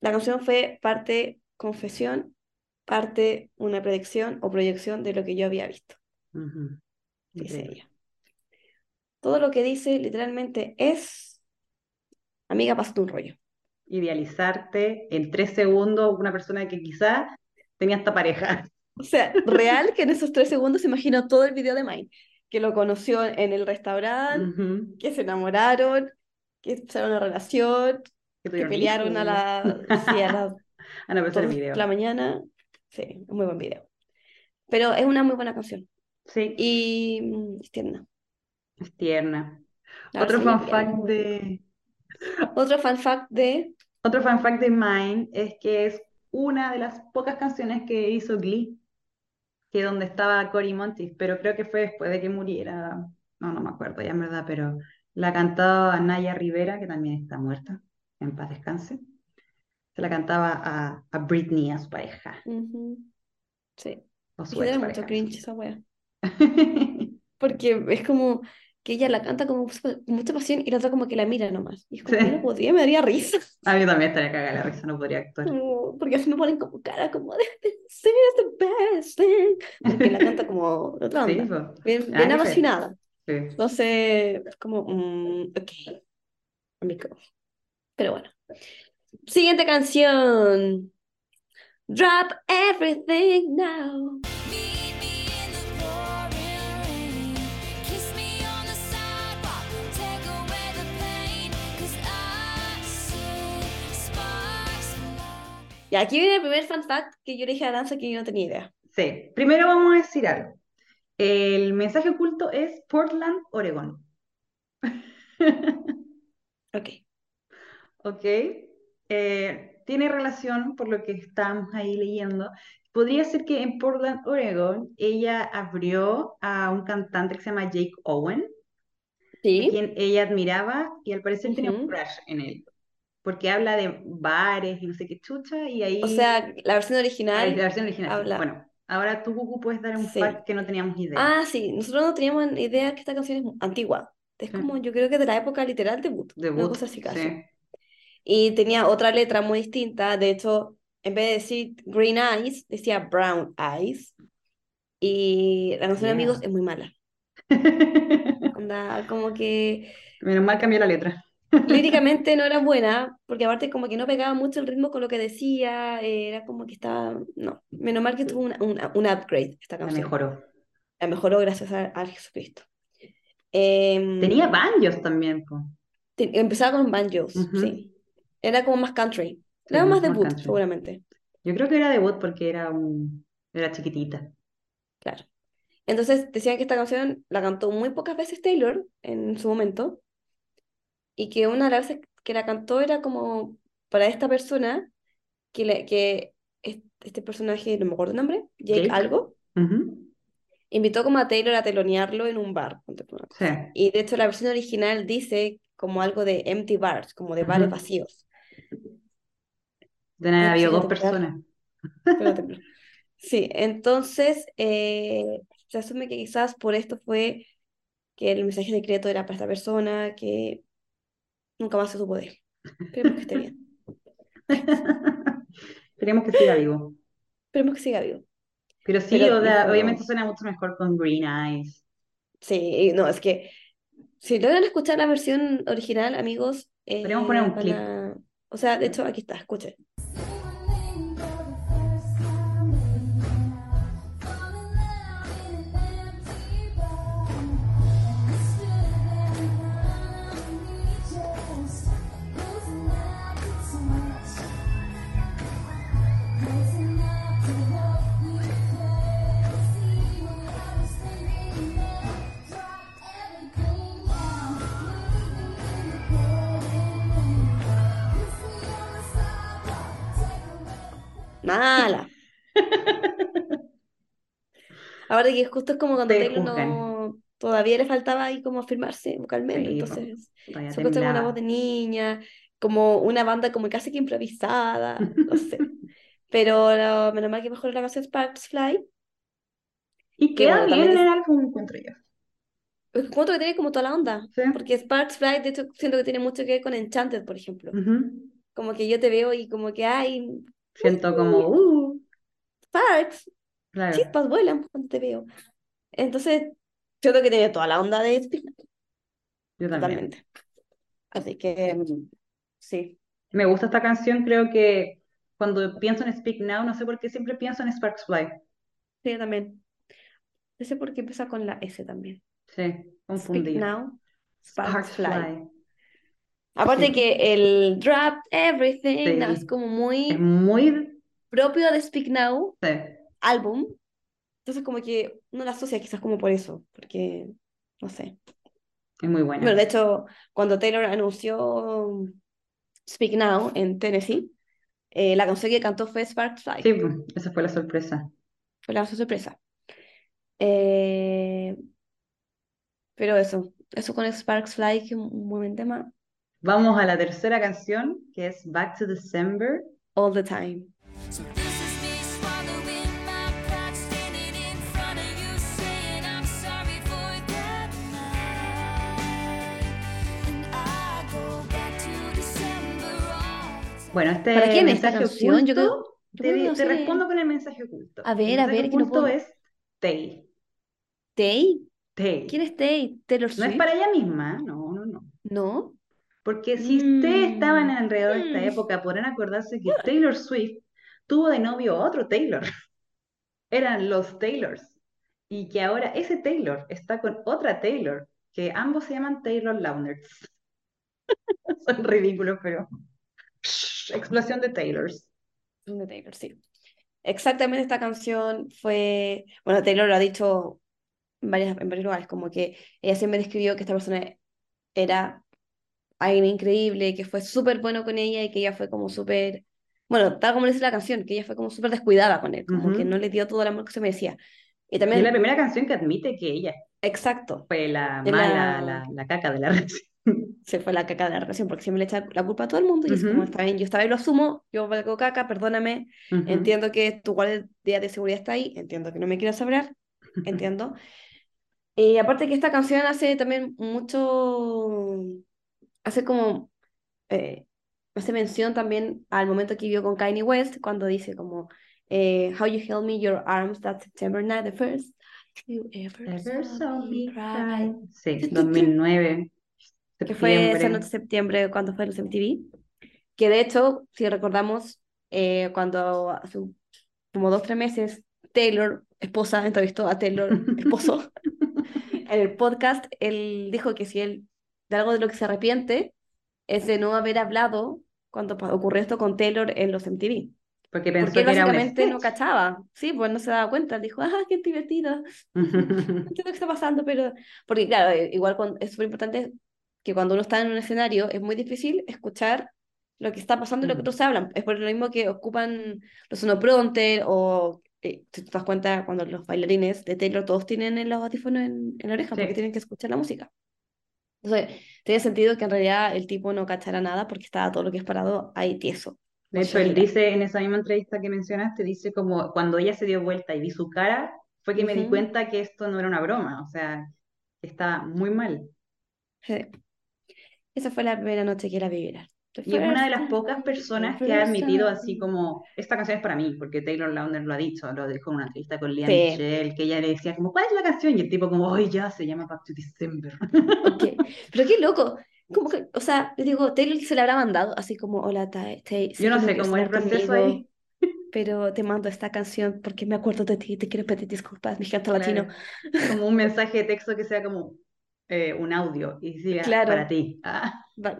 la canción fue parte confesión, parte una predicción o proyección de lo que yo había visto, Ujú. dice Increíble. ella. Todo lo que dice literalmente es, amiga, pásate un rollo. Idealizarte en tres segundos una persona que quizás tenía esta pareja. O sea, real que en esos tres segundos se imaginó todo el video de Mine, que lo conoció en el restaurante, que se enamoraron, que empezaron una relación, Que que pelearon a la, sí, a video. de la mañana. Sí, un muy buen video. Pero es una muy buena canción Sí, y mm, es tierna. es tierna. Otro es fact de, Otro fan fact de, otro fun fact de Mine es que es una de las pocas canciones que hizo Glee, que donde estaba Cory Monteith, pero creo que fue después de que muriera. No, no me acuerdo ya en verdad, pero la cantaba Naya Rivera, que también está muerta, en paz descanse. Se la cantaba a, a Britney, a su pareja, sí, o su ex mucho pareja. cringe esa wea. Porque es como que ella la canta con mucha pasión y la otra como que la mira nomás. Y es como, Sí. no podría, me daría risa. A mí también estaría cagada la risa, no podría actuar. Como- Porque así me ponen como cara como de This is the best thing. Porque la canta como otra Sí, onda. Bien, Nada bien ver. apasionada. Sí. Entonces, es como, mm, ok. Amigo. Pero bueno. Siguiente canción. Drop everything now. Y aquí viene el primer fan fact que yo le dije a Aranza que yo no tenía idea. Sí, primero vamos a decir algo. El mensaje oculto es Portland, Oregón. Ok. ¿Ok? Eh, tiene relación, por lo que estamos ahí leyendo. Podría ser que en Portland, Oregón, ella abrió a un cantante que se llama Jake Owen, a Sí. quien ella admiraba y al parecer tenía un crush en él, porque habla de bares y no sé qué chucha, y ahí O sea, la versión la original. versión original. habla- Bueno, ahora tú, Cucu, puedes dar un Sí. fact que no teníamos idea. Ah, sí. Nosotros no teníamos idea que esta canción es antigua. Es Sí. como, yo creo que de la época literal Debut, cosa así casi. sí. Y tenía otra letra muy distinta. De hecho, en vez de decir green eyes, decía brown eyes. Y la canción de Amigos Yeah. es muy mala. Onda, como que Menos mal cambió la letra. Líricamente no era buena, porque aparte como que no pegaba mucho el ritmo con lo que decía, eh, era como que estaba, no, menos mal que tuvo una- una- un upgrade esta La canción. mejoró. La mejoró gracias a, a Jesucristo. Em, Tenía banjos también, po. te- empezaba con banjos, sí. Era como más country. Sí, Era más debut, country. seguramente, Yo creo que era debut porque era un... era chiquitita. claro. Entonces decían que esta canción la cantó muy pocas veces Taylor en su momento y que una de las veces que la cantó era como para esta persona que, le- que es- este personaje, no me acuerdo el nombre, Jake, Jake. algo, Ujú. invitó como a Taylor a telonearlo en un bar. Sí. Y de hecho la versión original dice como algo de empty bars, como de bares Ujú. vacíos. De nada, había dos personas. Sí, entonces eh, se asume que quizás por esto fue que el mensaje secreto era para esta persona, que nunca más se supo de él. Esperemos que esté bien. Esperemos que siga vivo. Esperemos que siga vivo. Pero sí, Pero o sea, dijo- obviamente suena mucho mejor con Green Eyes. Sí, no, es que si logran escuchar la versión original, amigos, eh, Podríamos poner un van clip. a- O sea, de hecho, aquí está, escuchen. Mala. Ahora que justo es como cuando Te Taylor juzgan. no todavía le faltaba ahí como afirmarse vocalmente, Sí, entonces Todavía se escucha como una temblaba. voz de niña, como una banda como casi que improvisada, no sé. Pero lo- menos mal que mejoró la canción Sparks Fly. Y Que queda bueno, bien también en es- el álbum, encuentro yo. Encuentro que tiene como toda la onda, Sí. porque Sparks Fly, de hecho, siento que tiene mucho que ver con Enchanted, por ejemplo. Ujú. Como que yo te veo y como que hay Siento como, uh, Sparks, claro. chispas vuelan cuando te veo. Entonces, siento que tiene toda la onda de Speak Now, Yo también. totalmente. Así que, mm, sí. Me gusta esta canción, creo que cuando pienso en Speak Now, no sé por qué siempre pienso en Sparks Fly. Sí, yo también. No sé por qué empieza con la S también. Sí, Speak confundida. Now, Sparks Sparks Fly. Fly. Aparte que el Drop Everything no, Sí. es como Es muy muy... propio de Speak Now, sí. álbum. Entonces como que uno la asocia quizás como por eso, porque, no sé. Es muy buena. Bueno, de hecho, cuando Taylor anunció Speak Now en Tennessee, eh, la canción que cantó fue Sparks Fly. Sí, pues, esa fue la sorpresa. Fue la sorpresa. Eh, pero eso, eso con Sparks Fly, que es un muy buen tema, Vamos a la tercera canción, que es Back to December. all the time. So. Bueno, este ¿Para quién es esta mensaje canción? Yo creo- oculto, yo te, creo te respondo con el mensaje oculto. A El ver, a ver, no oculto puedo- es Tay. ¿Tay? Tay. ¿Quién es Tay? ¿Taylor No es para ella misma, no, no, no. ¿No? Porque si ustedes estaban Mm, alrededor de esta mm. época, podrán acordarse que Taylor Swift tuvo de novio a otro Taylor. Eran los Taylors. Y que ahora ese Taylor está con otra Taylor, que ambos se llaman Taylor Lautners. Son ridículos, pero... Explosión de Taylors. De Taylor, sí. Exactamente esta canción fue, bueno, Taylor lo ha dicho en varias, en varios lugares, como que ella siempre describió que esta persona era alguien increíble, que fue súper bueno con ella y que ella fue como súper, bueno, tal como dice la canción, que ella fue como súper descuidada con él, como que Ujú. no le dio todo el amor que se merecía. Y Y es también, la primera canción que admite que ella exacto, fue la mala, la- la, la caca de la relación. se fue la caca de la relación, porque siempre le echa la culpa a todo el mundo y es como, Ujú. está bien, yo esta vez lo asumo, yo valgo caca, perdóname, Ujú. Entiendo que tu guardia de seguridad está ahí, entiendo que no me quieras hablar, entiendo. Y aparte que esta canción hace también mucho, hace como, eh, hace mención también al momento que vio con Kanye West, cuando dice como, eh, How you held me your arms that September night, the first you ever, Ever saw me cry. Sí, Tu, tu, tu. 2009, que fue esa noche de septiembre cuando fue los MTV, que de hecho, si recordamos, eh, cuando hace como dos, tres meses, Taylor, esposa, entrevistó a Taylor, esposo, en el podcast, él dijo que si él, de algo de lo que se arrepiente, es de no haber hablado cuando ocurrió esto con Taylor en los MTV. Porque pensó Porque que era un básicamente no cachaba, sí, pues no se daba cuenta, dijo, ah, qué divertido, no entiendo qué está pasando, pero... Porque claro, eh, igual cuando, es súper importante que cuando uno está en un escenario es muy difícil escuchar lo que está pasando y lo que Mm. otros hablan. Es por lo mismo que ocupan los sonoprompter o, eh, si te das cuenta, cuando los bailarines de Taylor todos tienen en los audífonos en, en la oreja porque Sí. tienen que escuchar la música. Entonces, tiene sentido que en realidad el tipo no cachara nada porque estaba todo lo que es parado ahí tieso. De hecho, él dice en esa misma entrevista que mencionaste, dice como cuando ella se dio vuelta y vi su cara, fue que me di cuenta que esto no era una broma, o sea, estaba muy mal. Sí. Esa fue la primera noche que la viviera. Y es una de las pocas personas que ha admitido así como, esta canción es para mí, porque Taylor Lautner lo ha dicho, lo dijo en una entrevista con Lea Sí. Michele, que ella le decía como, ¿cuál es la canción? Y el tipo como, hoy ya, se llama Back to December. Ok, Pero qué loco. Como que, o sea, digo, Taylor se la habrá mandado así como, hola, sé Yo no sé cómo es el proceso conmigo, ahí. pero te mando esta canción porque me acuerdo de ti, te quiero pedir disculpas, mi canto latino. Como un mensaje de texto que sea como eh, un audio y diga Claro. para ti. Ah.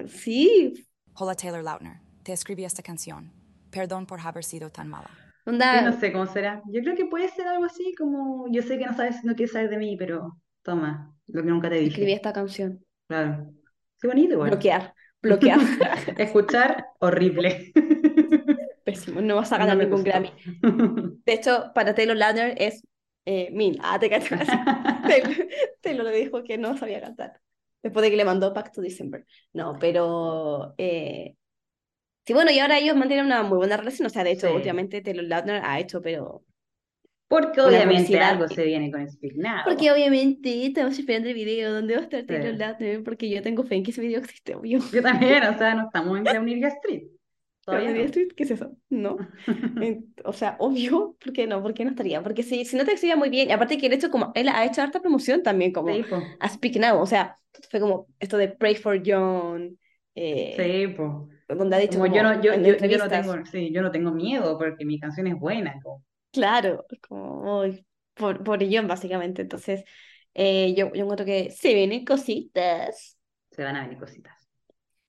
Sí, Hola Taylor Lautner, te escribí esta canción. Perdón por haber sido tan mala. Yo onda, no sé cómo será. Yo creo que puede ser algo así como, yo sé que no sabes, no quieres saber de mí, pero toma, lo que nunca te escribí dije. esta canción. Claro. Qué bonito igual. Bloquear, bloquear. Escuchar, horrible. Pésimo, no vas a No ganar me ningún gustó. Grammy. De hecho, para Taylor Lautner es eh, mil. Ah, te cachas. Taylor, Taylor le dijo que no sabía cantar. Después de que le mandó Back to December. No, pero. eh, sí, bueno, y ahora ellos mantienen una muy buena relación. O sea, de hecho, Sí. últimamente Taylor Lautner ha hecho, pero. Porque obviamente algo se viene con Speak Now. Porque obviamente estamos esperando el video donde va a estar Taylor Sí. Lautner, porque yo tengo fe en que ese video existe, obvio. Yo también, o sea, no estamos en Clownirga Street. Todavía no. Street, ¿Qué es eso? No. O sea, obvio, ¿por qué no? ¿Por qué no estaría? Porque si, si no te exhibía muy bien, y aparte que el hecho como, él ha hecho harta promoción también, como Sí, a Speak Now, o sea, fue como esto de Pray for John, eh, Sí, po. donde ha dicho Como yo como no, yo, yo, yo no tengo, sí, yo no tengo miedo porque mi canción es buena. como- claro, como, por, por John básicamente, entonces, eh, yo, yo encuentro que se vienen cositas, Se van a venir cositas.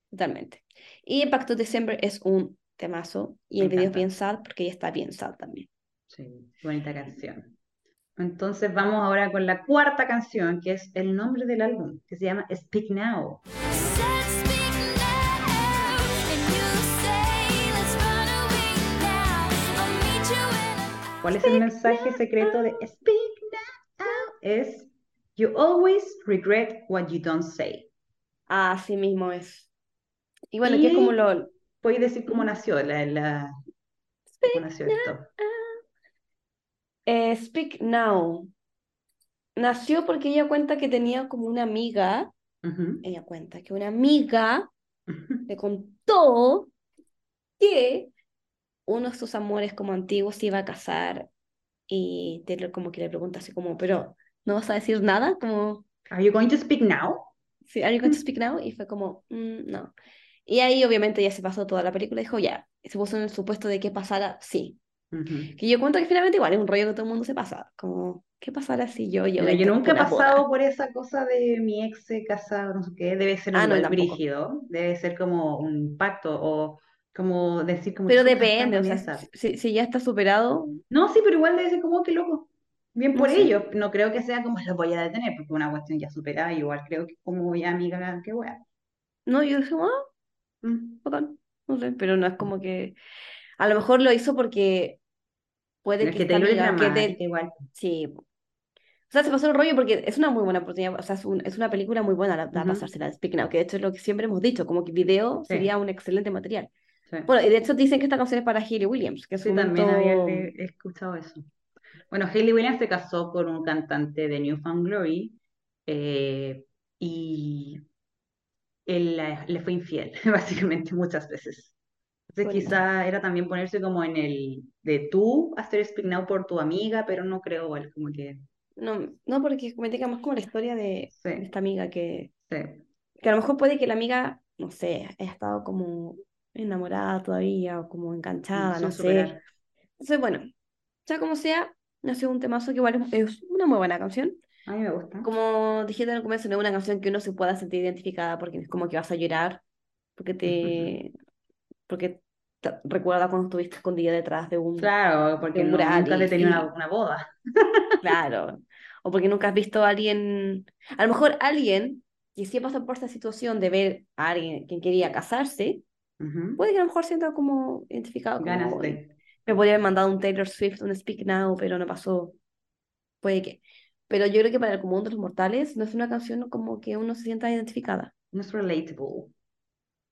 totalmente. Y Pacto December es un temazo, y Me el video es bien sad, porque ella está bien sad también. Sí, bonita canción. Entonces vamos ahora con la cuarta canción, que es el nombre del álbum, que se llama Speak Now. ¿Cuál es el mensaje secreto de Speak Now? Es You always regret what you don't say. Así mismo es. Y bueno, que es como Y- lo, ¿Puedes decir cómo nació la, la- cómo nació esto? Eh, Speak Now. Nació porque ella cuenta que tenía como una amiga, Ujú. ella cuenta que una amiga le contó que uno de sus amores como antiguos se iba a casar y Taylor como que le pregunta así como, pero ¿no vas a decir nada? Como, Are you going to speak now? sí, ¿Are you going to speak now? Y fue como, "Mm, no. Y ahí obviamente ya se pasó toda la película y dijo, ya, se puso en el supuesto de que pasara, sí. Que yo cuento que finalmente igual es un rollo que todo el mundo se pasa, como, ¿qué pasará si yo a yo nunca he una boda? pasado por esa cosa de mi ex casado, no sé qué, debe ser Ah, no, brígido, debe ser como un pacto o como decir como Pero "Chuta, depende, o sea, en esa". si, si ya está superado, No, sí, pero igual debe ser como que loco. Bien No por sé. ellos, no creo que sea como lo voy a detener, porque una cuestión ya superada, igual creo que como ya amiga, qué wea. no, yo dije, ah, Mm. Bacán, no sé, pero no es como que, a lo mejor lo hizo porque puede es que que es amiga quede, dramática igual. sí, o sea, se pasó el rollo porque es una muy buena oportunidad, o sea, es, un- es una película muy buena la, la Ujú. pasársela de Speak Now, que de hecho es lo que siempre hemos dicho, como que video Sí. sería un excelente material. Sí. Bueno, y de hecho dicen que esta canción es para Hayley Williams, que en su Sí, también había momento... escuchado eso. Bueno, Hayley Williams se casó con un cantante de New Found Glory eh, y él le fue infiel, básicamente, muchas veces. Entonces quizá era también ponerse como en el de tú hacer Speak Now por tu amiga, pero no creo igual, como que No, no, porque me más como la historia de, Sí. de esta amiga que, sí. que a lo mejor puede que la amiga, no sé, haya estado como enamorada todavía o como enganchada, sin no sé. Entonces, bueno, sea como sea, nació un temazo que igual es, es una muy buena canción. A mí me gusta. Como dijiste en el comienzo, no es una canción que uno se pueda sentir identificada porque es como que vas a llorar, porque te, porque te recuerda cuando estuviste escondida detrás de un, Claro, porque un no- nunca te tenía una, y- una boda. claro, o porque nunca has visto a alguien, a lo mejor alguien que sí pasó por esta situación de ver a alguien quien quería casarse, Ujú. puede que a lo mejor sienta como identificado, como, Ganas "Uy, de. me podría haber mandado un Taylor Swift, un Speak Now, pero no pasó. Puede que. Pero yo creo que para el común de los mortales no es una canción como que uno se sienta identificada. No es relatable.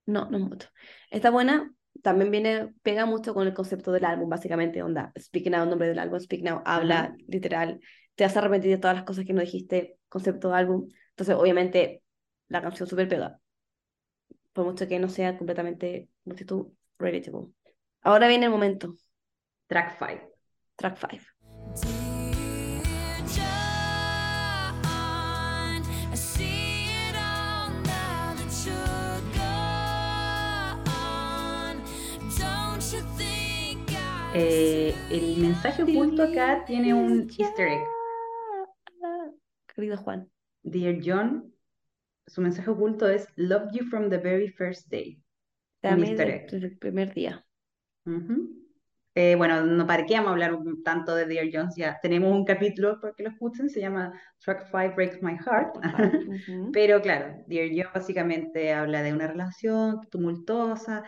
No, no mucho. Está buena, también viene, pega mucho con el concepto del álbum, básicamente, onda. Speak Now, nombre del álbum, Speak Now, habla, literal. Te hace arrepentir de todas las cosas que no dijiste, concepto de álbum. Entonces, obviamente, la canción súper pega. Por mucho que no sea completamente, sé tú, relatable. Ahora viene el momento, Track 5. track 5. Eh, el mensaje oculto acá tiene un easter egg. Querido Juan. Dear John, su mensaje oculto es Love you from the very first day. Easter desde el primer día. Ujú. Eh, bueno, no para qué vamos a hablar un- tanto de Dear John, ya tenemos un capítulo para que lo escuchen, se llama Track 5 Breaks My Heart. Ujú. Pero claro, Dear John básicamente habla de una relación tumultuosa,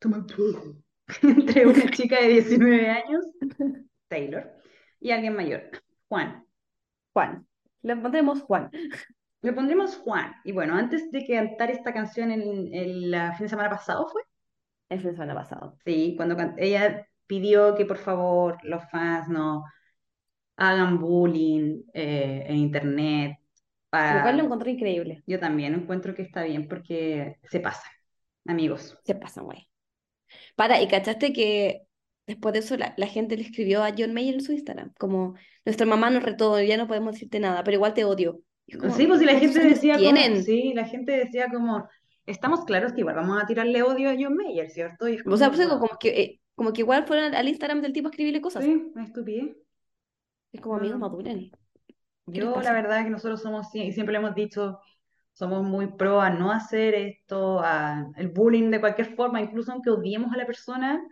tumultuosa, entre una chica de 19 años, Taylor, y alguien mayor, Juan. Juan. Le pondremos Juan. Le pondremos Juan. Y bueno, antes de cantar esta canción el, el fin de semana pasado fue, El fin de semana pasado. sí, cuando ella pidió que por favor los fans no hagan bullying eh, en internet. Lo cual lo Para... encontré increíble. Yo también encuentro que está bien porque se pasa, amigos. Se pasa, güey. Para, y cachaste que después de eso la, la gente le escribió a John Mayer en su Instagram, como nuestra mamá nos retó, ya no podemos decirte nada, pero igual te odio. Como, Sí, pues si la ¿cuántos gente decía como, sí, la gente decía como, estamos claros que igual vamos a tirarle odio a John Mayer, ¿cierto? Y es O sea, como, pues, wow, como que, eh, como que igual fueron al, Instagram del tipo a escribirle cosas. sí, una estupidez. Es como amigos No. maduren. ¿Qué les Yo la verdad es que nosotros somos, y siempre le hemos dicho, somos muy pro a no hacer esto, a el bullying de cualquier forma, incluso aunque odiemos a la persona,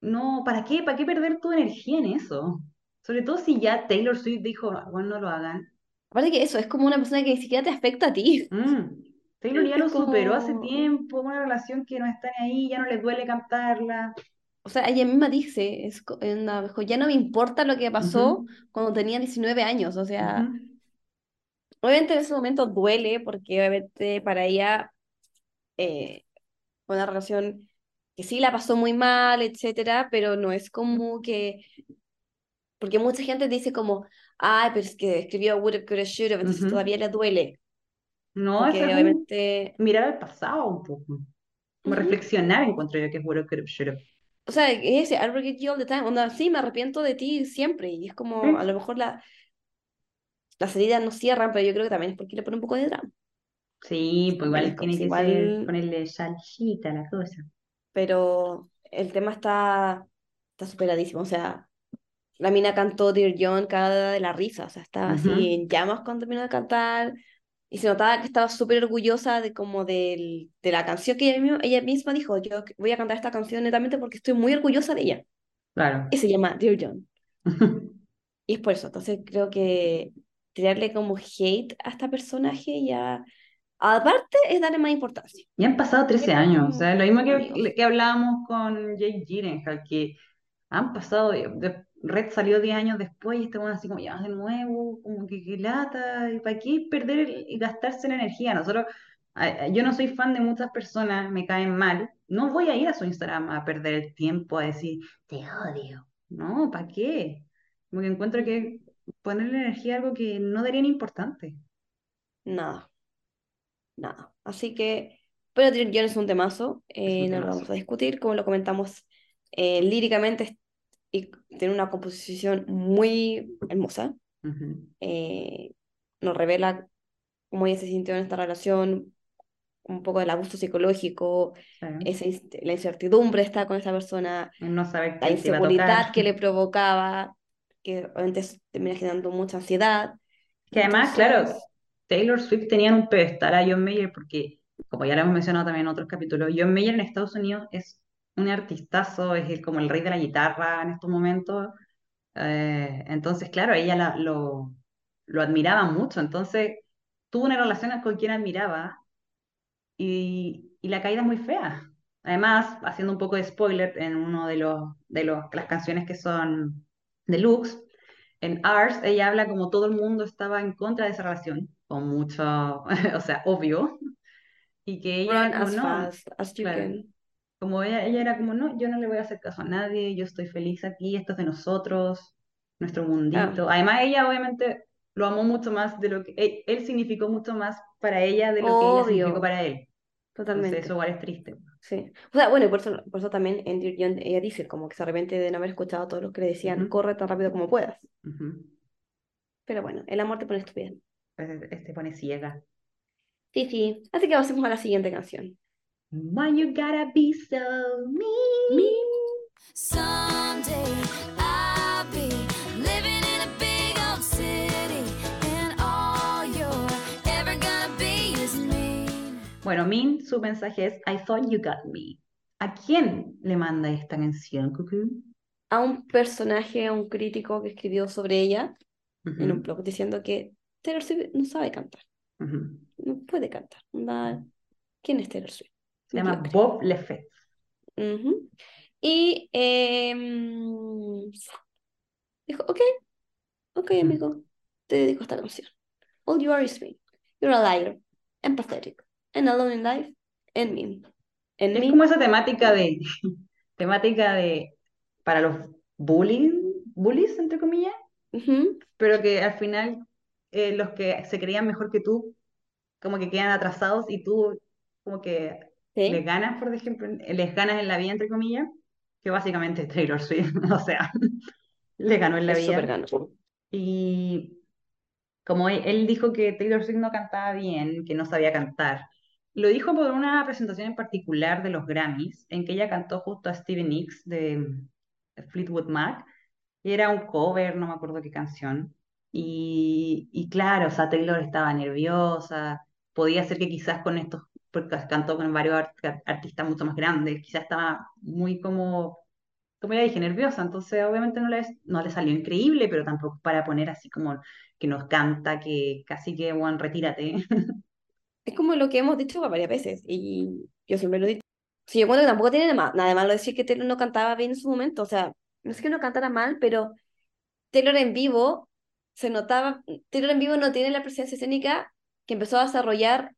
no, ¿para qué? ¿Para qué perder tu energía en eso? Sobre todo si ya Taylor Swift dijo, bueno, no lo hagan. Aparte que eso, es como una persona que ni siquiera te afecta a ti. Mm, Taylor ya lo superó hace como- tiempo, una relación que no está ni ahí, ya no le duele cantarla. O sea, ella misma dice, es, ya no me importa lo que pasó Ujú, cuando tenía 19 años. O sea, ujú. Obviamente en ese momento duele porque obviamente para ella eh, una relación que sí la pasó muy mal, etcétera, pero no es como que, porque mucha gente dice como, ay, pero es que escribió woulda, coulda, shoulda, entonces Ujú. todavía le duele, No, es obviamente, mirar al pasado un poco. Como Ujú. reflexionar, encuentro yo que es bueno, que should have. o sea, es ese, I regret you all the time, onda, sí, me arrepiento de ti siempre, y es como, a lo mejor la, las heridas no cierran, pero yo creo que también es porque le pone un poco de drama. Sí, pues igual tiene si que ser, igual, ponerle salsita a la cosa. pero el tema está, está superadísimo, o sea, la mina cantó Dear John cada de la risa, o sea, estaba así Ujú. en llamas cuando terminó de cantar, y se notaba que estaba súper orgullosa de como del, de la canción que ella misma, ella misma dijo, yo voy a cantar esta canción netamente porque estoy muy orgullosa de ella, Claro. y se llama Dear John, y es por eso, entonces creo que tirarle como hate a esta personaje ya, aparte es darle más importancia. Ya han pasado 13 Pero años, o sea, lo mismo que, que hablábamos con Jake Gyllenhaal, que han pasado, de- Red salió 10 años después y estamos así como ya de nuevo, como que, que lata, y para qué perder el- y gastarse la energía. Nosotros, a- a- yo no soy fan de muchas personas, me caen mal, no voy a ir a su Instagram a perder el tiempo a decir, te odio. No, ¿para qué? Como que encuentro que ponerle energía a algo que no daría ni importante. Nada, nada. Así que Pero John es un temazo, eh, un no lo temazo. vamos a discutir, como lo comentamos eh, líricamente y tiene una composición muy hermosa. Eh, nos revela cómo ella se sintió en esta relación, un poco del abuso psicológico, esa la incertidumbre estar con esa persona, no saber la inseguridad que le provocaba, que obviamente eso termina generando mucha ansiedad. Que además, claro, Taylor Swift tenía en un pedestal a John Mayer porque, como ya lo hemos mencionado también en otros capítulos, John Mayer en Estados Unidos es un artistazo, es el- como el rey de la guitarra en estos momentos. Eh, entonces, claro, ella la- lo, lo admiraba mucho. Entonces, tuvo una relación con quien admiraba y, y la caída es muy fea. Además, haciendo un poco de spoiler en uno de los de los, las canciones que son deluxe, en Ours ella habla como todo el mundo estaba en contra de esa relación, con mucho, o sea, obvio, y que ella run era como as no, fast as you claro, can. como ella, ella era como no, yo no le voy a hacer caso a nadie, yo estoy feliz aquí, esto es de nosotros, nuestro Ah, mundito. Además, ella obviamente lo amó mucho más de lo que él, él significó mucho más para ella de lo que ella significó para él. Entonces, totalmente. eso igual es triste. Sí. O sea, bueno, y por eso, por eso también Dear John ella dice como que se arrepiente de no haber escuchado a todos los que le decían, Ujú, corre tan rápido como puedas. ujú. Pero bueno, el amor te pone estúpida. Pues, este pone ciega. Sí, sí. Así que pasemos a la siguiente canción. Why you gotta be so Su mensaje es I thought you got me. ¿A quién le manda esta canción, Cuckoo? A un personaje, a un crítico que escribió sobre ella en un blog diciendo que Taylor Swift no sabe cantar, no puede cantar. ¿quién es Taylor Swift? Se llama Mediocre. Bob. Ujú. Y em, dijo, ok, ok, amigo, te dedico esta canción. All you are is me. You're a liar, and pathetic, and alone in life, and mean. And Es como esa temática de, temática de, para los bullying, bullies, entre comillas, pero que al final eh, los que se creían mejor que tú, como que quedan atrasados y tú como que les ganas, por ejemplo, les ganas en la vida, entre comillas, que básicamente es Taylor Swift, o sea, le ganó en la es vida. Y como él, él dijo que Taylor Swift no cantaba bien, que no sabía cantar, lo dijo por una presentación en particular de los Grammys, en que ella cantó justo a Stevie Nicks de Fleetwood Mac, era un cover, no me acuerdo qué canción. Y, y claro, o sea, Taylor estaba nerviosa, podía ser que quizás con estos, porque cantó con varios art- artistas mucho más grandes, quizás estaba muy como como ya dije, nerviosa, entonces obviamente no le, no le salió increíble, pero tampoco para poner así como que nos canta, que casi que, Juan, retírate. Es como lo que hemos dicho varias veces, y yo siempre lo he dicho. Sí, yo cuento que tampoco tiene nada nada de malo decir que Taylor no cantaba bien en su momento, o sea, no es que no cantara mal, pero Taylor en vivo se notaba, Taylor en vivo no tiene la presencia escénica que empezó a desarrollar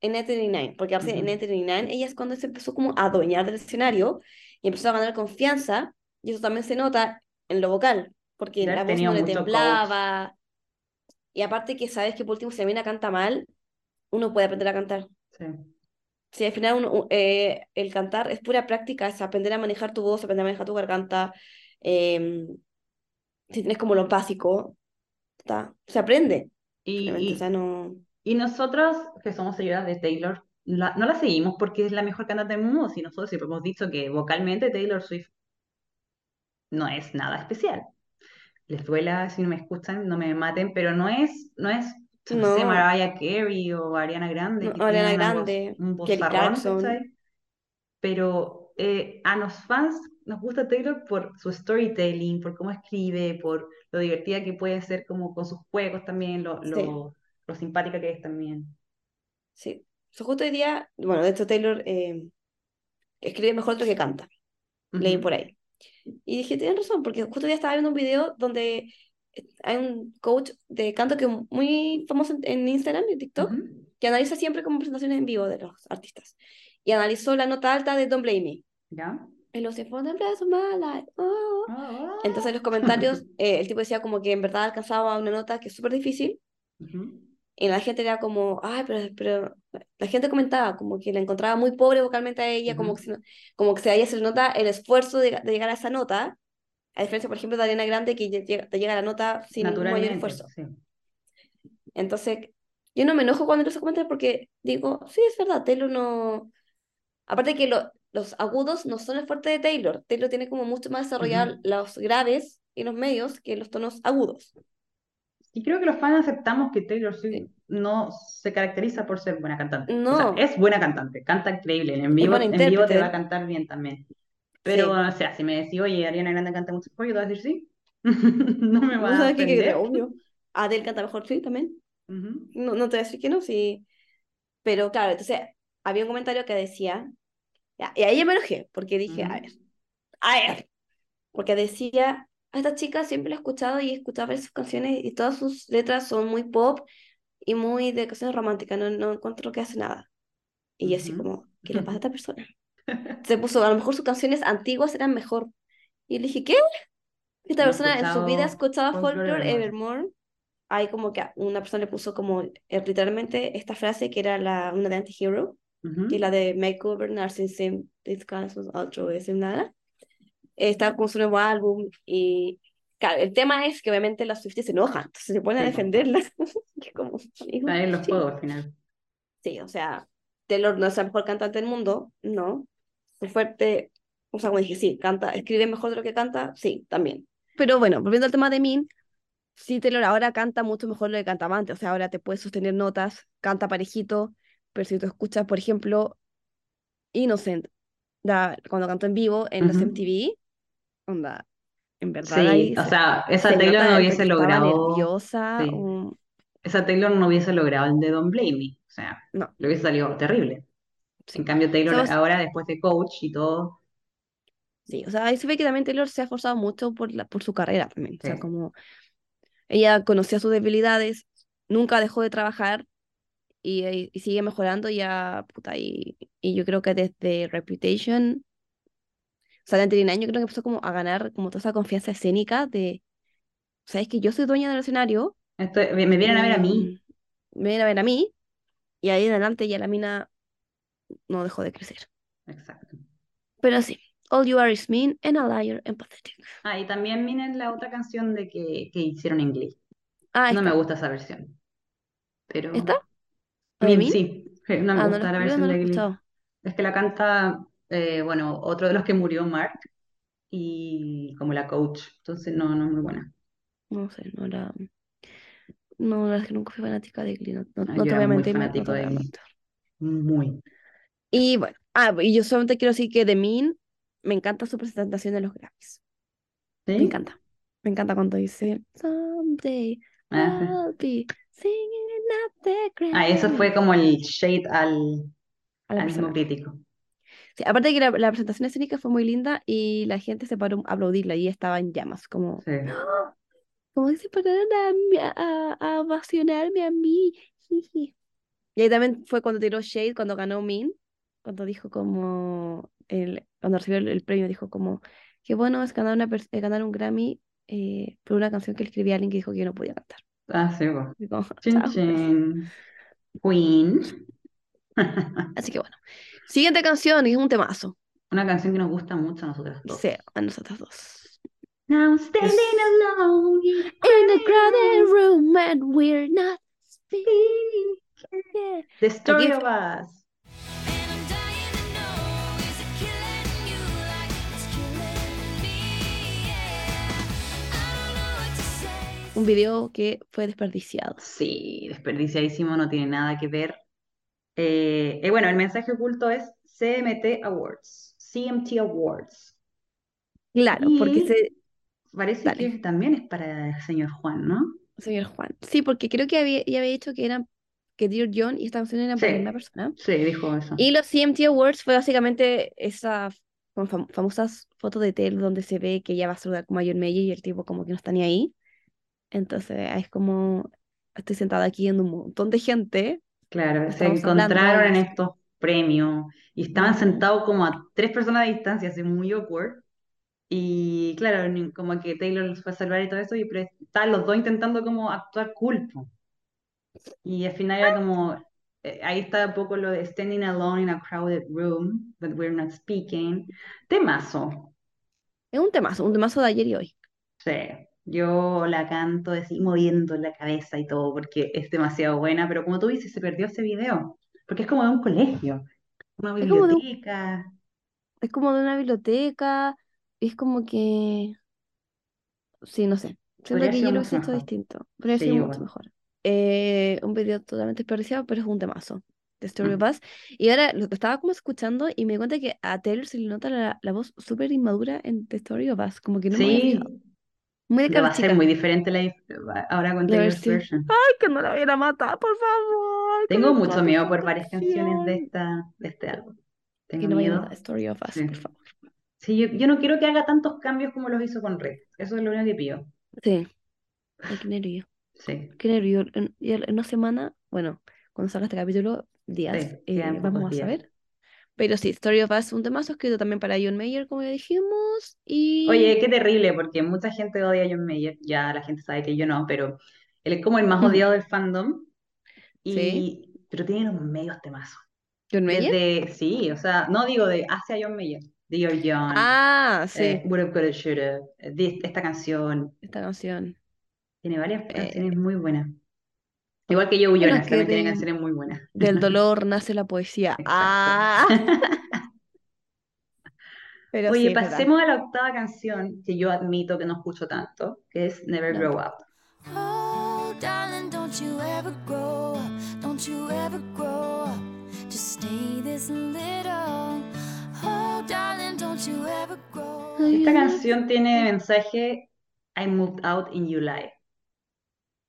en Net porque ahora sí, en Ujú. Net ella es cuando se empezó como a adueñar del escenario y empezó a ganar confianza, y eso también se nota en lo vocal, porque la voz no le mucho coach. temblaba, y aparte que sabes que por último si canta mal, uno puede aprender a cantar. Sí. Sí, al final uno- eh, el cantar es pura práctica, es aprender a manejar tu voz, aprender a manejar tu garganta. em, si tienes como lo básico, está, se aprende. Y, Finalmente, o sea, y, no. y nosotros, que somos seguidoras de Taylor, la- no la seguimos porque es la mejor cantante del mundo, si nosotros siempre hemos dicho que vocalmente Taylor Swift no es nada especial. Les duela si no me escuchan, no me maten, pero no es, no es, no sé, No, Mariah Carey o Ariana Grande, que Ariana voz, Grande, un pero eh, a los fans nos gusta Taylor por su storytelling, por cómo escribe, por lo divertida que puede ser como con sus juegos también, lo, sí, lo, lo simpática que es también. sí. So, justo hoy día, bueno, de hecho Taylor eh, escribe mejor lo que canta, leí por ahí. Y dije, tienen razón, porque justo hoy día estaba viendo un video donde hay un coach de canto que muy famoso en, Instagram y TikTok, ujú, que analiza siempre como presentaciones en vivo de los artistas. Y analizó la nota alta de Don't Blame Me. ¿Ya? En los de My Life. oh. Ah, Entonces en los comentarios, eh, el tipo decía como que en verdad alcanzaba una nota que es súper difícil, ujú, Y la gente era como, ay, pero, pero la gente comentaba como que la encontraba muy pobre vocalmente a ella, como Ujú. que, se, no- como que se, a ella se nota el esfuerzo de, de llegar a esa nota, a diferencia, por ejemplo, de Ariana Grande, que llega, te llega la nota sin ningún mayor esfuerzo. sí. Entonces, yo no me enojo cuando los comentarios porque digo, sí, es verdad, Taylor no... Aparte que lo- los agudos no son el fuerte de Taylor. Taylor tiene como mucho más desarrollado los graves y los medios que los tonos agudos. Y creo que los fans aceptamos que Taylor Swift Sí. no se caracteriza por ser buena cantante. O sea, No, es buena cantante, canta increíble. En vivo, en vivo te va a cantar bien también. Pero, Sí. o sea, si me decís, oye, Ariana Grande canta mucho mejor, yo te voy a decir sí. No me va ¿No a sabes qué? Que obvio. Adele canta mejor, sí, también. Ujú. No, no te voy a decir que no, sí. Pero claro, entonces había un comentario que decía, y ahí yo me enojé, porque dije, a Ujú. ver, a ver, porque decía, a esta chica siempre la he escuchado y he escuchado varias sus canciones y todas sus letras son muy pop y muy de canciones románticas, no, no encuentro que hace nada. Y yo así Ujú. como, ¿qué le pasa a esta persona? Se puso, a lo mejor sus canciones antiguas eran mejor. Y le dije, ¿qué? Esta No persona en su vida escuchado Folklore Evermore. Hay como que una persona le puso como eh, literalmente esta frase que era la, una de Antihero, que es Ujú. la de Makeover, Narcissism, This Cancels Altruism, nada. Está con su nuevo álbum y claro, el tema es que obviamente las Swifties se enojan, entonces se ponen a Sí, po. defenderla. Y como, Está en los juegos al final. Sí, o sea, Taylor no es la mejor cantante del mundo, no. Su fuerte, o sea, como dije, sí, canta, escribe mejor de lo que canta, sí, también. Pero bueno, volviendo al tema de Min, sí, Taylor ahora canta mucho mejor de lo que cantaba antes, o sea, ahora te puedes sostener notas, canta parejito, pero si tú escuchas, por ejemplo, Innocent, da, cuando cantó en vivo en los Ujú. MTV, onda, en verdad Sí, ahí o se, sea, esa se Taylor no hubiese logrado, nerviosa, sí, esa Taylor no hubiese logrado el de Don't Blame Me. O sea, no, le hubiese salido terrible. En sí. cambio, O Taylor sea, ahora, después de Coach y todo, Sí, o sea, ahí se ve que también Taylor se ha esforzado mucho por, la, por su carrera también. O sea, sí. como ella conocía sus debilidades, nunca dejó de trabajar y, y- sigue mejorando ya, puta, y, y yo creo que desde Reputation, o sea, desde año creo que empezó como a ganar como toda esa confianza escénica de, sabes que yo soy dueña del escenario Esto, me, vienen a ver a mí. mm, me vienen a ver a mí y ahí en adelante ya la mina no dejó de crecer. Exacto. Pero sí, All You Are Is Mean and a Liar and Pathetic. Ah, y también miren la otra canción de que, que hicieron en Glee. Ah, No me gusta esa versión, pero ¿Está? Sí, no me Ah, gusta la, versión no de Glee. escuchado. Es que la canta, eh, bueno, otro de los que murió, Mark, y como la coach, entonces no, no es muy buena. No sé, no la. No, la verdad es que nunca fui fanática de Glee. No, no, Ah, no te voy a mentir. muy. Y bueno, ah, y yo solamente quiero decir que de Min me encanta su presentación de los Grammys. Me encanta. Me encanta cuando dice Someday. I'll be singing at the Ah, eso fue Grammys. como el shade al, al mismo crítico. Sí, aparte de que la, la presentación escénica fue muy linda y la gente se paró a aplaudirla y estaba en llamas, como, Sí. ¡Ah! como que se pararon a, a, a a mí. Y ahí también fue cuando tiró Shade, cuando ganó Min, cuando dijo como, el, cuando recibió el, el premio, dijo como, qué bueno es ganar, una, eh, ganar un Grammy eh, por una canción que le escribía a alguien que dijo que yo no podía cantar. Ah, sí, como, Chin, chin. Queen. Así que bueno. Siguiente canción, y es un temazo. Una canción que nos gusta mucho a nosotras dos. Sí, a nosotras dos. Now standing alone in a crowded room and we're not speaking. The story of us. Un video que fue desperdiciado. Sí, desperdiciadísimo, no tiene nada que ver. Eh, eh, bueno, el mensaje oculto es CMT Awards, CMT Awards. Claro, porque Y ese, parece dale, que también es para el señor Juan, ¿no? señor Juan. Sí, porque creo que había, ya había dicho que eran, que Dear John y esta canción eran para la misma Sí, persona. sí, dijo eso. Y los CMT Awards fue básicamente esa fam- famosas fotos de Taylor donde se ve que ella va a saludar con Mayor Meyer y el tipo como que no está ni ahí. Entonces es como, estoy sentada aquí viendo un montón de gente, Claro, se estamos hablando encontraron en estos premios y estaban sentados como a tres personas de distancia, así muy awkward. Y claro, como que Taylor los fue a salvar y todo eso, y pero estaban los dos intentando como actuar cool. po. Y al final era como, eh, ahí está un poco lo de standing alone in a crowded room, but we're not speaking. Temazo. Es un temazo, un temazo de ayer y hoy. Sí, yo la canto así moviendo la cabeza y todo porque es demasiado buena, pero como tú dices, se perdió ese video, porque es como de un colegio, una Es como de un- biblioteca. Es como de una biblioteca, es como que, sí, no sé, siento que yo lo hubiese hecho distinto, podría Sí, ser mucho mejor. Eh, un video totalmente desperdiciado, pero es un temazo. The Story of Mm. Us. Y ahora lo estaba como escuchando y me di cuenta que a Taylor se le nota la, la voz súper inmadura en The Story of Us, como que no me había fijado. Muy de va a ser muy diferente la, ahora con version. Ay, que no la vayan a matar, por favor. Tengo mucho miedo por varias canciones de esta, de este álbum. Que Tengo vayan a miedo. The Story of Us, Sí. por favor. Sí, yo, yo no quiero que haga tantos cambios como los hizo con Red. Eso es lo único que pido. Sí. Ay, qué nervio. Sí, Qué nervio. En, y en una semana, bueno, cuando salga este capítulo, días, sí, eh, vamos a saber. Pero sí, Story of Us, un temazo escrito también para John Mayer, como ya dijimos. Y Oye, qué terrible, porque mucha gente odia a John Mayer. Ya la gente sabe que yo no, pero él es como el más odiado del fandom. Sí. Pero tiene unos medios temazos. John Mayer. Desde, sí, o sea, no digo de hacia John Mayer, Dear John, Ah, sí, eh, Would've, Coulda, Shoulda, eh, de esta canción, esta canción. tiene varias Eh, canciones muy buenas. Igual que Joe bueno, Jonas, que también tiene de- canciones muy buenas. del dolor nace la poesía. Exacto. Ah, pero Oye, sí, pasemos a la octava canción que yo admito que no escucho tanto, que es Never No. Grow Up. Oh, darling, don't you ever grow up. Don't you ever grow up. Just stay this little. Oh, darling, don't you ever grow up. Esta canción tiene mensaje I moved out in July.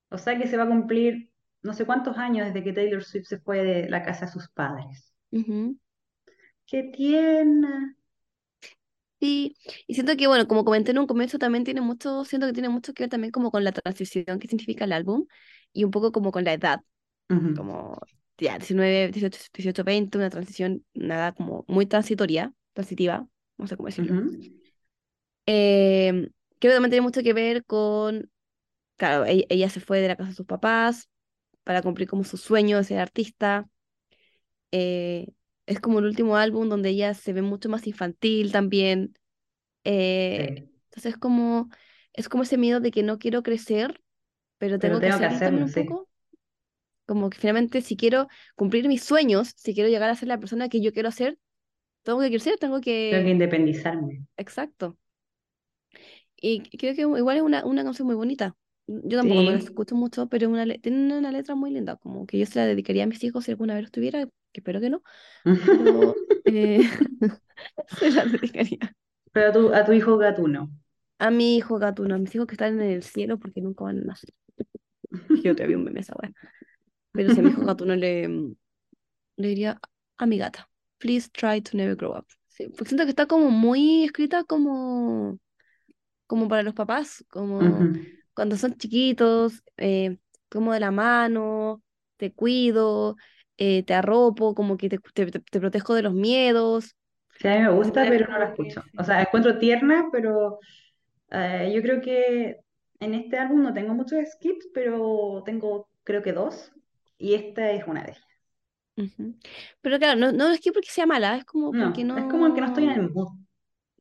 O sea que se va a cumplir no sé cuántos años desde que Taylor Swift se fue de la casa de sus padres. Ujú. ¡Qué tierna! Sí, y siento que, bueno, como comenté en un comienzo, también tiene mucho, siento que tiene mucho que ver también como con la transición que significa el álbum y un poco como con la edad, Ujú. como ya 19, 18, 18, 20, una transición, nada como muy transitoria, transitiva, no sé cómo decirlo. Ujú. Eh, creo que también tiene mucho que ver con, claro, ella, ella se fue de la casa de sus papás para cumplir como su sueño de ser artista. Eh, es como el último álbum donde ella se ve mucho más infantil también. Eh, Sí. entonces es como, es como ese miedo de que no quiero crecer, pero Pero tengo que tengo que hacerlo un sí. poco. Como que finalmente si quiero cumplir mis sueños, si quiero llegar a ser la persona que yo quiero ser, tengo que crecer, tengo Tengo que que... independizarme. Exacto. Y creo que igual es una, una canción muy bonita. Yo tampoco no la Sí. escucho mucho, pero una, tiene una letra muy linda, como que yo se la dedicaría a mis hijos si alguna vez los tuviera, que espero que no, pero eh, se la dedicaría. Pero a tu, a tu hijo gatuno. A mi hijo gatuno, a mis hijos que están en el cielo porque nunca van a nacer. Yo te había un meme esa wea. Pero si a mi hijo gatuno le, le diría a mi gata, please try to never grow up. Sí, porque siento que está como muy escrita como, como para los papás, como Ujú. Cuando son chiquitos, eh, como de la mano, te cuido, eh, te arropo, como que te, te, te- te protejo de los miedos. Sí, a mí me gusta, pero no la escucho. O sea, encuentro tierna, pero eh, yo creo que en este álbum no tengo muchos skips, pero tengo creo que dos. Y esta es una de ellas. Pero claro, no, no es que porque sea mala, es como porque No, es como que no estoy en el no, mood.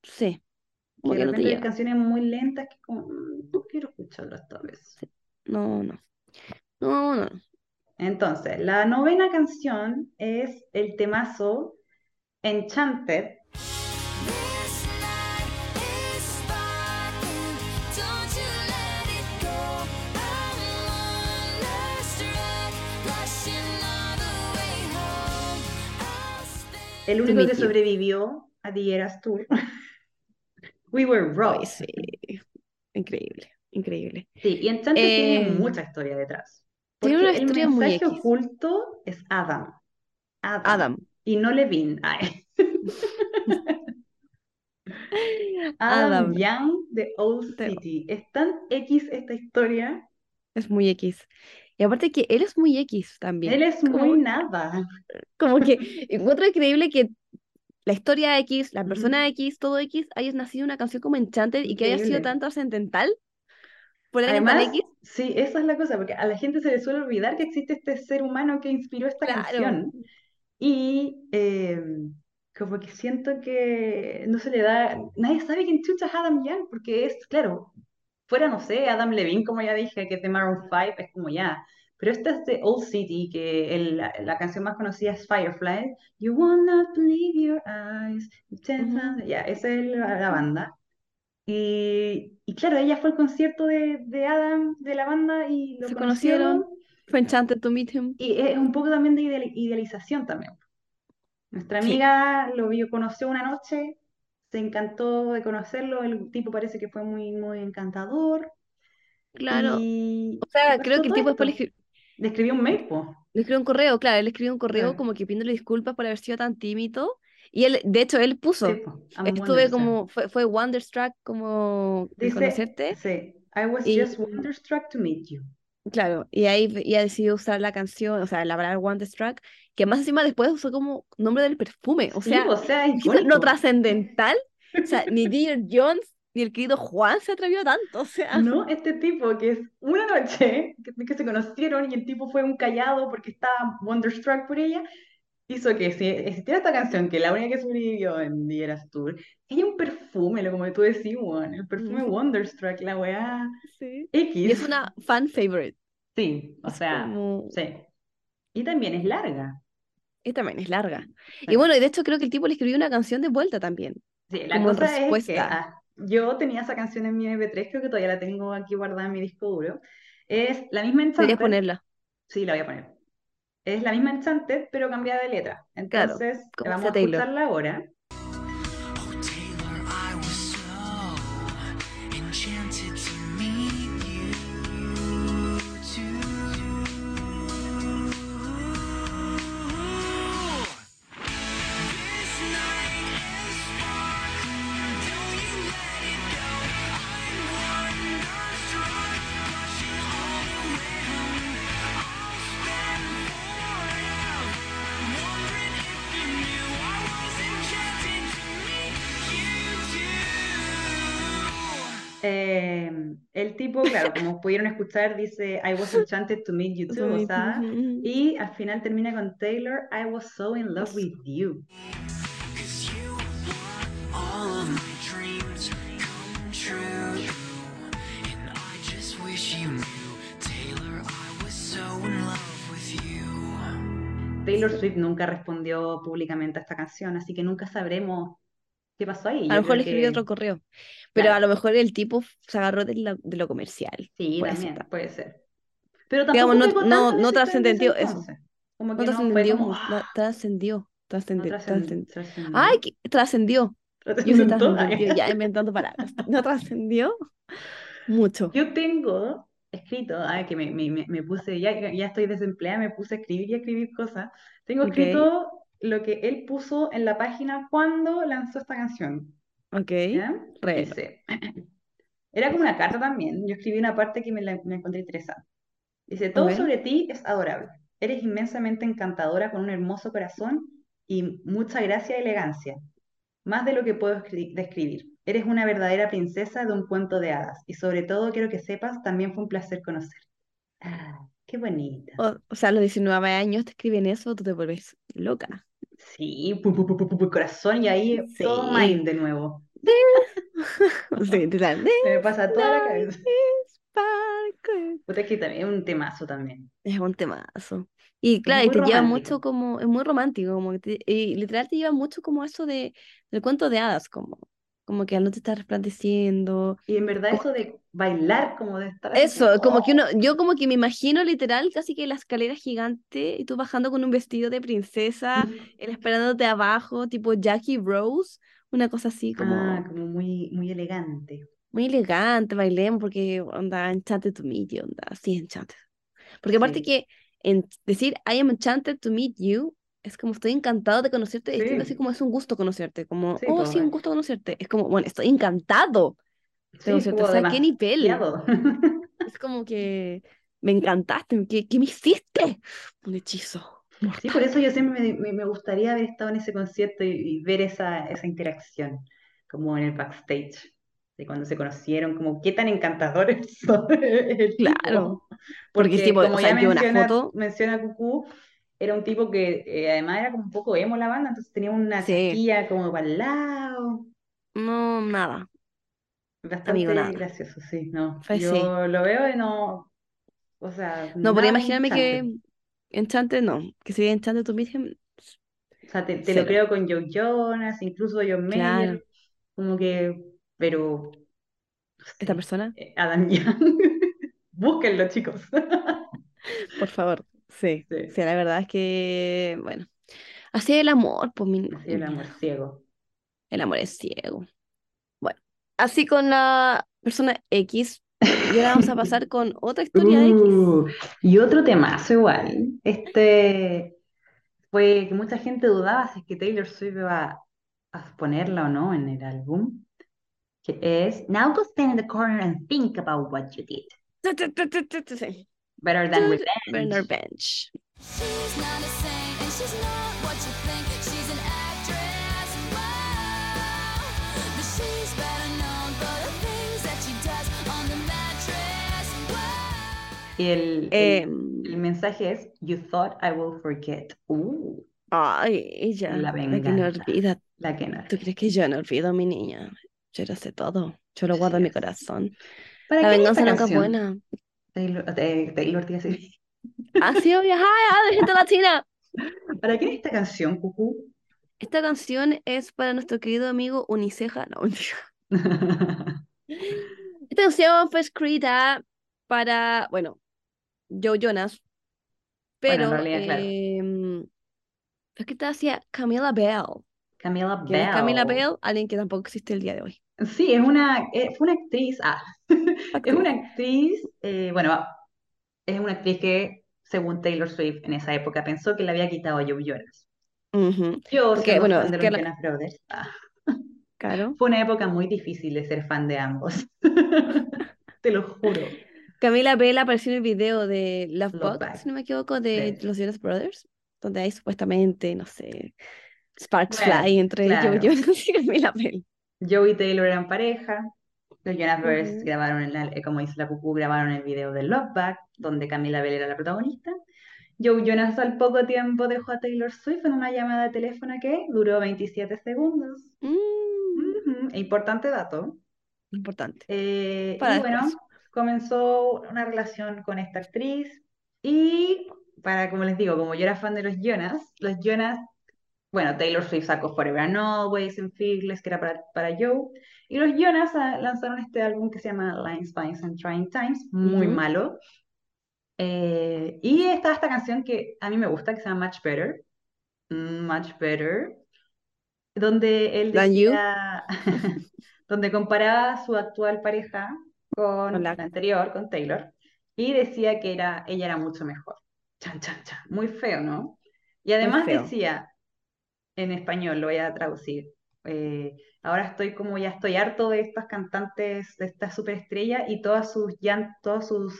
sí, como Que que de no te repente hay canciones muy lentas que como, "Mm, no quiero escucharlo esta vez. Sí. No, no, no, no. Entonces, la novena canción es el temazo Enchanted. El único que sobrevivió a The Eras Tour. We Were Ay, Robbed. sí, increíble, increíble. Sí, y tiene Eh, mucha historia detrás. tiene una el historia muy mensaje oculto es Adam. Adam. Adam. Y no Levine. Ay. Adam Adam, Young de Old City. Es tan X esta historia. es muy X. Y aparte que él es muy X también. Él es Como, muy nada. como que encuentro increíble que la historia X, la persona Ujú. X, todo X, haya nacido una canción como Enchanted y que haya sido tan trascendental por tan Además, X. Sí, esa es la cosa, porque a la gente se le suele olvidar que existe este ser humano que inspiró esta Claro. canción. Y eh, como que siento que no se le da, nadie sabe quién chucha es Adam Young, porque es, claro, fuera, no sé, Adam Levine, como ya dije, que es de Maroon 5, es como ya. Pero esta es de Old City, que el- la, la canción más conocida es Firefly. You will not believe your eyes. Ya, esa es la, la banda. Y, y claro, ella fue al concierto de, de Adam, de la banda, y lo Se conocieron. conocieron. Fue enchanted to meet him. Y es un poco también de ideali- idealización también. Nuestra Sí. amiga lo vio, conoció una noche, se encantó de conocerlo, el tipo parece que fue muy, muy encantador. Claro. Y, O sea, creo que el tipo después esto. escri- Le escribió un mail, le escribió un correo, claro, él escribió un correo Sí. como que pidiéndole disculpas por haber sido tan tímido. Y él, de hecho, él Sí, puso. I'm estuve como, fue, fue wonderstruck como Dice, conocerte. sí, I was Y just wonderstruck to meet you. claro, y ahí ella decidió usar la canción, o sea, la palabra wonderstruck, que más encima después usó como nombre del perfume. O Sí, sea, o sea, ¿qué tal lo trascendental? O sea, ni Dear Jones ni el querido Juan se atrevió tanto. O sea, No, este tipo que es una noche que, que se conocieron y el tipo fue un callado porque estaba wonderstruck por ella, hizo que si existiera esta canción, que la única que sobrevivió en The Eras Tour, ella un perfume, lo como tú decís, weón, el perfume Ujú. Wonderstruck, la weá sí. Y es X. una fan favorite. Sí, o Es sea, como... sí. Y también es larga. Y también es larga. Y Sí. bueno, y de hecho creo que el tipo le escribió una canción de vuelta también, Sí, la como cosa es que respuesta. ah, yo tenía esa canción en mi MP3, creo que todavía la tengo aquí guardada en mi disco duro. Es la misma Enchanted, ponerla. sí, la voy a poner. Es la misma Enchanted, pero cambiada de letra. Entonces, vamos a escucharla ahora. El tipo, claro, como pudieron escuchar, dice I was enchanted to meet you too, o sea, y al final termina con Taylor, I was so in love with you. Taylor Swift nunca respondió públicamente a esta canción, así que nunca sabremos qué pasó ahí. A lo mejor le escribió que, otro correo, pero a claro, lo mejor el tipo se agarró de, la- de lo comercial. sí, Puede ser también, también. puede ser. Pero Digamos, tampoco no, pegó no, no ese trascendió eso. Como No que no trascendió como, no, ¡ah! trascendió, no trascendió, trascen- trascendió. Ay, trascendió. que- trascendió. Yo trascendió, ya inventando palabras. No trascendió mucho. Yo tengo escrito, ay, que me, me, me- puse, ya, ya estoy desempleada, me puse a escribir y a escribir cosas. Tengo escrito lo que él puso en la página cuando lanzó esta canción. ok. Dice, era como una carta también. Yo escribí una parte que me, la- me encontré interesante. Dice, todo sobre ti es adorable. Eres inmensamente encantadora con un hermoso corazón y mucha gracia y elegancia. Más de lo que puedo escri- describir. Eres una verdadera princesa de un cuento de hadas. Y sobre todo quiero que sepas, también fue un placer conocer. Ah, qué bonita. O, o sea, a los 19 años te escriben eso, tú te vuelves loca. Sí, pu, pu, pu, pu, pu, pu, corazón y ahí todo Sí. mind de nuevo. Sí, me pasa toda la cabeza. Puta, es que también es un temazo también. Es un temazo. Y claro, y te lleva romántico. mucho como, es muy romántico, como que te- y literal te lleva mucho como eso de, del cuento de hadas, como, como que la noche está resplandeciendo. Y en verdad eso de bailar, como de estar así Eso, como, como que uno, oh, yo como que me imagino literal casi que la escalera gigante y tú bajando con un vestido de princesa, él esperándote abajo, tipo Jackie Rose, una cosa así como ah, como muy, muy elegante. muy elegante, bailemos porque onda enchanted to meet you, onda así enchanted. Porque aparte Sí, que en decir I am enchanted to meet you es como estoy encantado de conocerte, es distinto así sí, como es un gusto conocerte, como sí, oh sí, un gusto conocerte, es como bueno, estoy encantado de sí, conocerte, o sea, ¿qué nivel? Es como que me encantaste, ¿qué, qué me hiciste? Un hechizo Sí, mortal. por eso yo siempre me, me- gustaría haber estado en ese concierto y, y ver esa, esa interacción, como en el backstage. de cuando se conocieron, como qué tan encantadores son el tipo. Claro. Porque Porque tipo, como o sea, ya vio una menciona, foto. menciona Cucú, era un tipo que eh, además era como un poco emo la banda, entonces tenía una Sí. como para el lado. No, nada. Bastante Amigo, nada. gracioso, sí, no. Pues sí. Yo lo veo y no, o sea, No podría imaginarme que. Enchanted, no. Que se vea Enchanted to Meet Him. O sea, te, te lo creo con Joe Jonas, incluso John Claro. Mayer, como que, pero, Esta persona, eh, Adam Young. Búsquenlo, chicos. por favor. Sí. Sí. La verdad es que, bueno. Así es el amor, pues mi Así el amor ciego. El amor es ciego. Bueno, así con la persona X. Y ahora vamos a pasar con otra historia X. Uh, y otro temazo igual. Este fue que mucha gente dudaba si es que Taylor Swift iba a ponerla o no en el álbum. Que es Now go stand in the corner and think about what you did. Sí. Better than revenge. Bench. She's not a saint and she's not what you think. She's an actress, wow. But she's better known for the things that she does on the mattress, wow. Y el, el, Em, el mensaje es You thought I will forget. Uh, ay, ella, La la que no olvida. la que no. ¿Tú crees que yo no olvido a mi niña? Yo lo sé todo. Yo lo guardo en mi corazón. ¿Para La venganza nunca es buena. Taylor, eh, Taylor, decir. Ha sido viajar de gente latina. ¿Para quién es esta canción, Cucú? Esta canción es para nuestro querido amigo Uniceja. No, mentira. Esta canción fue escrita para, bueno, Joe Jonas, Bueno, en pero realidad, claro. em, fue escrita hacia Camila Bell. Camila ¿Quién es Camila Bell. Bell? Alguien que tampoco existe el día de hoy. Sí, es una, eh, fue una actriz, ah, es Actriz. una actriz, eh, bueno, es una actriz que, según Taylor Swift, en esa época pensó que le había quitado a Joe Jonas. Ujú, Yo, Porque, siendo bueno, fan de los la- Jonas Brothers, ah, Claro. fue una época muy difícil de ser fan de ambos. Te lo juro. Camila Bell apareció en el video de Love Love Bug, Bug, si no me equivoco, de los Jonas Brothers, donde hay supuestamente, no sé, Sparks Bueno, Fly entre Joe claro. Jonas y Camila Bell. Joe y Taylor eran pareja. Los Jonas Brothers grabaron, el, eh, como dice la Cucú, grabaron el video de Love Bug, donde Camila Bell era la protagonista. Joe Jonas al poco tiempo dejó a Taylor Swift en una llamada de teléfono que duró 27 segundos. Mm, Importante dato. importante. Eh, Para y bueno, después. comenzó una relación con esta actriz y para, como les digo, como yo era fan de los Jonas, los Jonas, bueno, Taylor Swift sacó Forever and Always en Fearless, que era para, para Joe, y los Jonas ah, lanzaron este álbum que se llama Lines, Spines and Trying Times, muy malo. Eh, y está esta canción que a mí me gusta, que se llama Much Better, Mm, Much Better, donde él decía, donde comparaba a su actual pareja con la anterior, con Taylor, y decía que era, ella era mucho mejor. Chan, chan, chan. Muy feo, ¿no? Y además decía, en español, lo voy a traducir, eh, ahora estoy como ya estoy harto de estas cantantes, de estas superestrellas y todas sus llantos, todas sus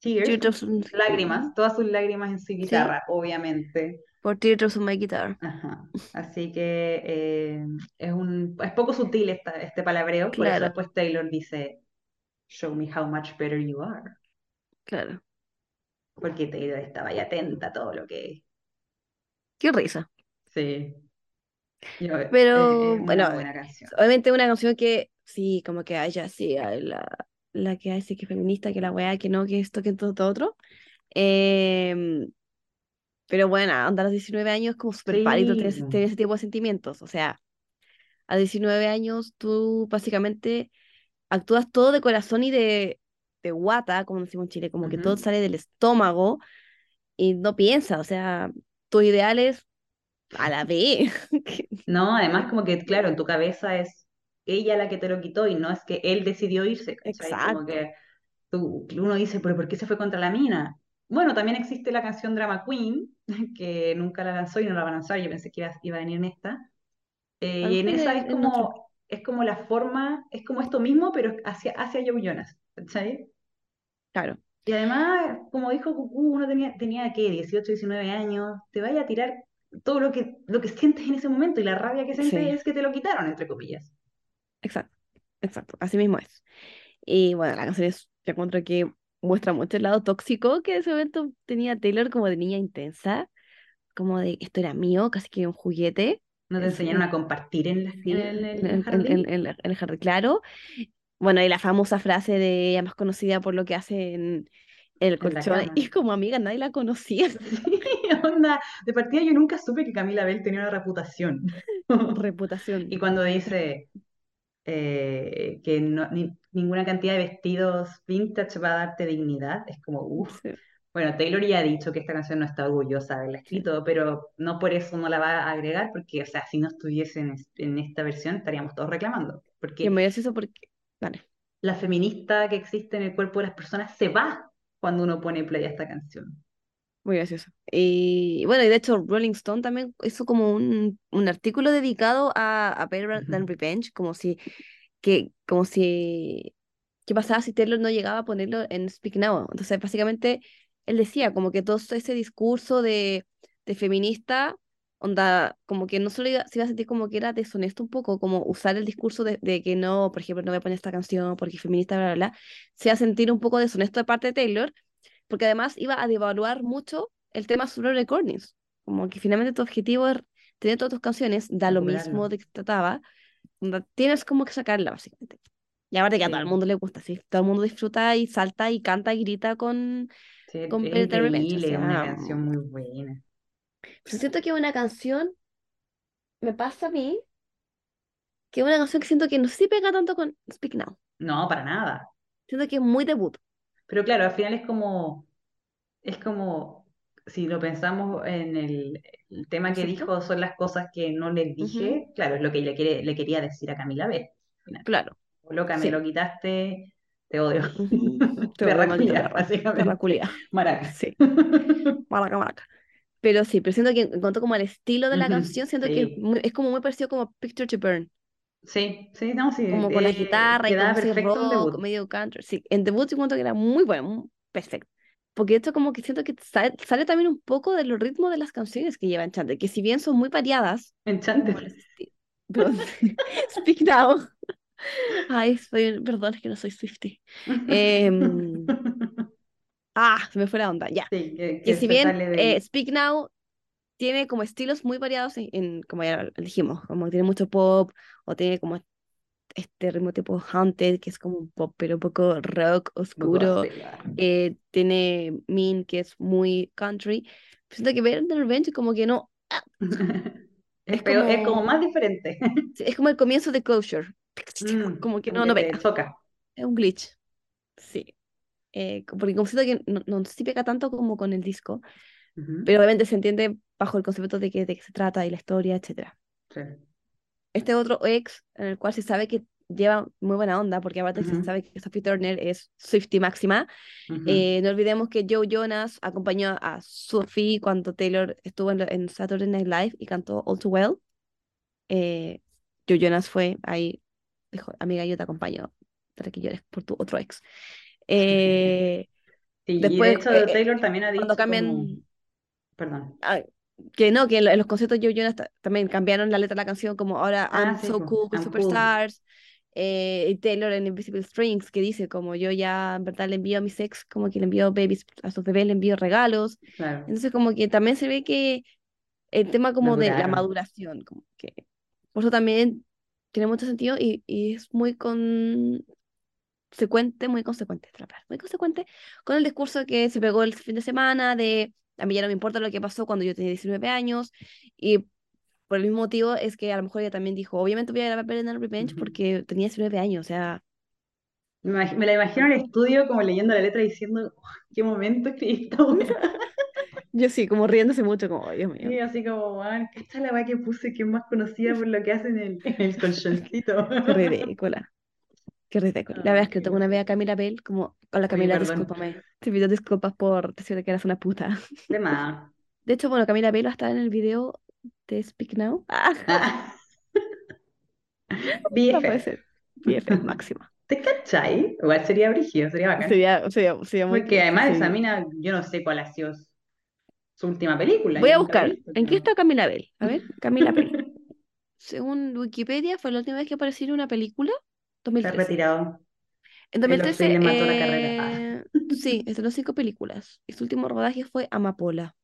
tears, sus lágrimas, todas sus lágrimas en su guitarra, obviamente. por Teardrops on My Guitar. Ajá. Así que eh, es un, es poco sutil esta, este palabreo, por eso Claro. después Taylor dice, Show me how much better you are. Claro. Porque Taylor estaba ahí atenta a todo lo que Qué risa. Sí. Yo- eh, Pero, bueno, buena canción. Obviamente una canción que sí, como que a ella sí, a la, la que dice que es feminista, que la weá, que no, que esto, que todo, todo otro. Em, pero bueno, anda a los 19 años como súper pálido tener, ese- Sí. tener ese tipo de sentimientos. O sea, a 19 años tú básicamente actúas todo de corazón y de, de guata, como decimos en Chile, como que todo sale del estómago y no piensas, o sea, tus ideales a la vez. No, además como que, claro, en tu cabeza es ella la que te lo quitó y no es que él decidió irse, ¿cachai? Como Exacto. que tú- uno dice, pero ¿por qué se fue contra la mina? Bueno, también existe la canción Drama Queen, que nunca la lanzó y no la va a lanzar, yo pensé que iba, iba a venir en esta. Eh, y en esa es como, es como la forma, es como esto mismo, pero hacia, hacia Joe Jonas, ¿cachai? Claro. Y además, como dijo Cucú, uno tenía, tenía ¿qué? 18, 19 años, te vaya a tirar todo lo que, lo que sientes en ese momento y la rabia que sientes Sí. es que te lo quitaron, entre comillas. Exacto. exacto, así mismo es. Y bueno, la canción es, yo encuentro que muestra mucho el lado tóxico que en ese momento tenía Taylor como de niña intensa, como de esto era mío, casi que un juguete. ¿No te enseñaron a compartir en, la- Sí, en el, en, jardín? en- el jardín, claro. Bueno, y la famosa frase de ella más conocida por lo que hace en, el colchón, y como amiga nadie la conocía. Sí, onda. De partida yo nunca supe que Camila Bell tenía una reputación. Reputación. Y cuando dice eh, que no- ni- ninguna cantidad de vestidos vintage va a darte dignidad, es como, uff. Sí. Bueno, Taylor ya ha dicho que esta canción no está orgullosa de haberla escrito, pero no por eso no la va a agregar, porque, o sea, si no estuviese en, en esta versión estaríamos todos reclamando. Y Porque muy gracioso porque, vale, la feminista que existe en el cuerpo de las personas se va cuando uno pone play a esta canción. Muy gracioso. Y bueno, y de hecho Rolling Stone también hizo como un, un artículo dedicado a, a Better Than Ujú. Revenge, como si, que, como si, ¿qué pasaba si Taylor no llegaba a ponerlo en Speak Now? Entonces, básicamente, él decía como que todo ese discurso de, de feminista, onda, como que no solo iba- se iba a sentir como que era deshonesto un poco, como usar el discurso de, de que no, por ejemplo, no voy a poner esta canción porque es feminista, bla, bla, bla, se iba a sentir un poco deshonesto de parte de Taylor, porque además iba a devaluar mucho el tema sobre recordings, como que finalmente tu objetivo es tener todas tus canciones, da lo mismo de que trataba, tienes como que sacarla, básicamente. Y aparte que a todo el Sí. mundo le gusta, sí, todo el mundo disfruta y salta y canta y grita con, Sí, con es Revenge, o increíble, es una sea, canción muy buena. Pero siento que una canción, me pasa a mí, que es una canción que siento que no si pega tanto con Speak Now. No, para nada. Siento que es muy debut. Pero claro, al final es como, es como, si lo pensamos en el, el tema que dijo, son las cosas que no le dije, claro, es lo que le, quiere, le quería decir a Camila B. final. Claro. Loca, me Sí. lo quitaste, te odio. Te Perra odio, maldita culiá, perra. básicamente. Perra culiá. Maraca. Sí. Maraca, maraca. Pero sí, pero siento que en cuanto como al estilo de la canción, siento que es, muy- es como muy parecido como Picture to Burn. Sí, sí, no, sí, Como con la eh, guitarra y como ese perfecto en rock, debut. medio country. Sí, en debut yo encuentro que era muy bueno, muy perfecto. Porque esto como que siento que sale, sale también un poco de los ritmos de las canciones que lleva Enchanted, que si bien son muy variadas, Enchanted. perdón, Speak Now. Ay, soy, perdón, es que no soy Swiftie. Em, ah, se me fue la onda, ya. Sí, que, Que que si bien del- eh, Speak Now tiene como estilos muy variados en, en- como ya dijimos, como tiene mucho pop o tiene como este ritmo tipo Haunted, que es como un pop pero un poco rock oscuro. eh, tiene Mean, que es muy country. Siento que Better Than Revenge como que no, Es, Es peor- es como como- más diferente. es como el comienzo de Closure. Mm, Como que como no, no pega. Es un glitch. Sí. Eh, porque como siento que no, no sí pega tanto como con el disco, Ujú, pero obviamente se entiende bajo el concepto de, que, de qué se trata y la historia, etcétera. sí. Este otro ex, en el cual se sabe que lleva muy buena onda, porque aparte se Ujú. sabe que Sophie Turner es Swiftie máxima. Ujú. Eh, no olvidemos que Joe Jonas acompañó a Sophie cuando Taylor estuvo en, en Saturday Night Live y cantó All Too Well. Eh, Joe Jonas fue ahí, dijo, amiga, yo te acompaño para que llores por tu otro ex. Eh, Sí, y después, de hecho eh, Taylor también ha dicho cuando cambian, como... Perdón. ah, que no, que en, lo- en los conciertos Joe Jonas ta- también cambiaron la letra de la canción como ahora Ah, I'm sí, so cool I'm cool. superstars. Eh, y Taylor en Invisible Strings que dice como yo ya en verdad le envío a mis ex como que le envío babies a sus bebés le envío regalos Claro. entonces como que también se ve que el tema como de la Maduraron. maduración como que por eso también tiene mucho sentido y, y es muy consecuente muy consecuente muy consecuente con el discurso que se pegó el fin de semana de a mí ya no me importa lo que pasó cuando yo tenía 19 años y por el mismo motivo es que a lo mejor ella también dijo, obviamente voy a grabar Better Than Revenge Ujú. porque tenía 19 años, o sea, Me, me la imagino en el estudio como leyendo la letra y diciendo, "Oh, ¿qué momento escribí esta weá?" yo sí, como riéndose mucho, como, "Ay, Dios mío. Y así como, man, esta es la weá que puse que es más conocida por lo que hace en el, en el colchoncito. Qué ridícula. Qué ridícula. La verdad es que tengo una vez a. Camila Bell, como, hola Camila, discúlpame. Te pido disculpas por decirte que eras una puta. De más. De hecho, bueno, Camila a estar en el video de Speak Now. Ah, Ah. va a BFF. aparecer. BFF máxima. ¿Te cachai? Igual sería brígido, sería bacán. Sería, sería, sería muy Porque además sí. esa mina, yo no sé cuál ha sido su última película. Voy a buscar. visto, ¿En qué está Camila Bell? A ver, Camila Bell. Según Wikipedia, fue la última vez que apareció en una película. Se ha 2013. retirado. En Taylor 2013, Swift le mató la carrera. Ah. eh, sí, estrenó cinco películas. Y su último rodaje fue Amapola.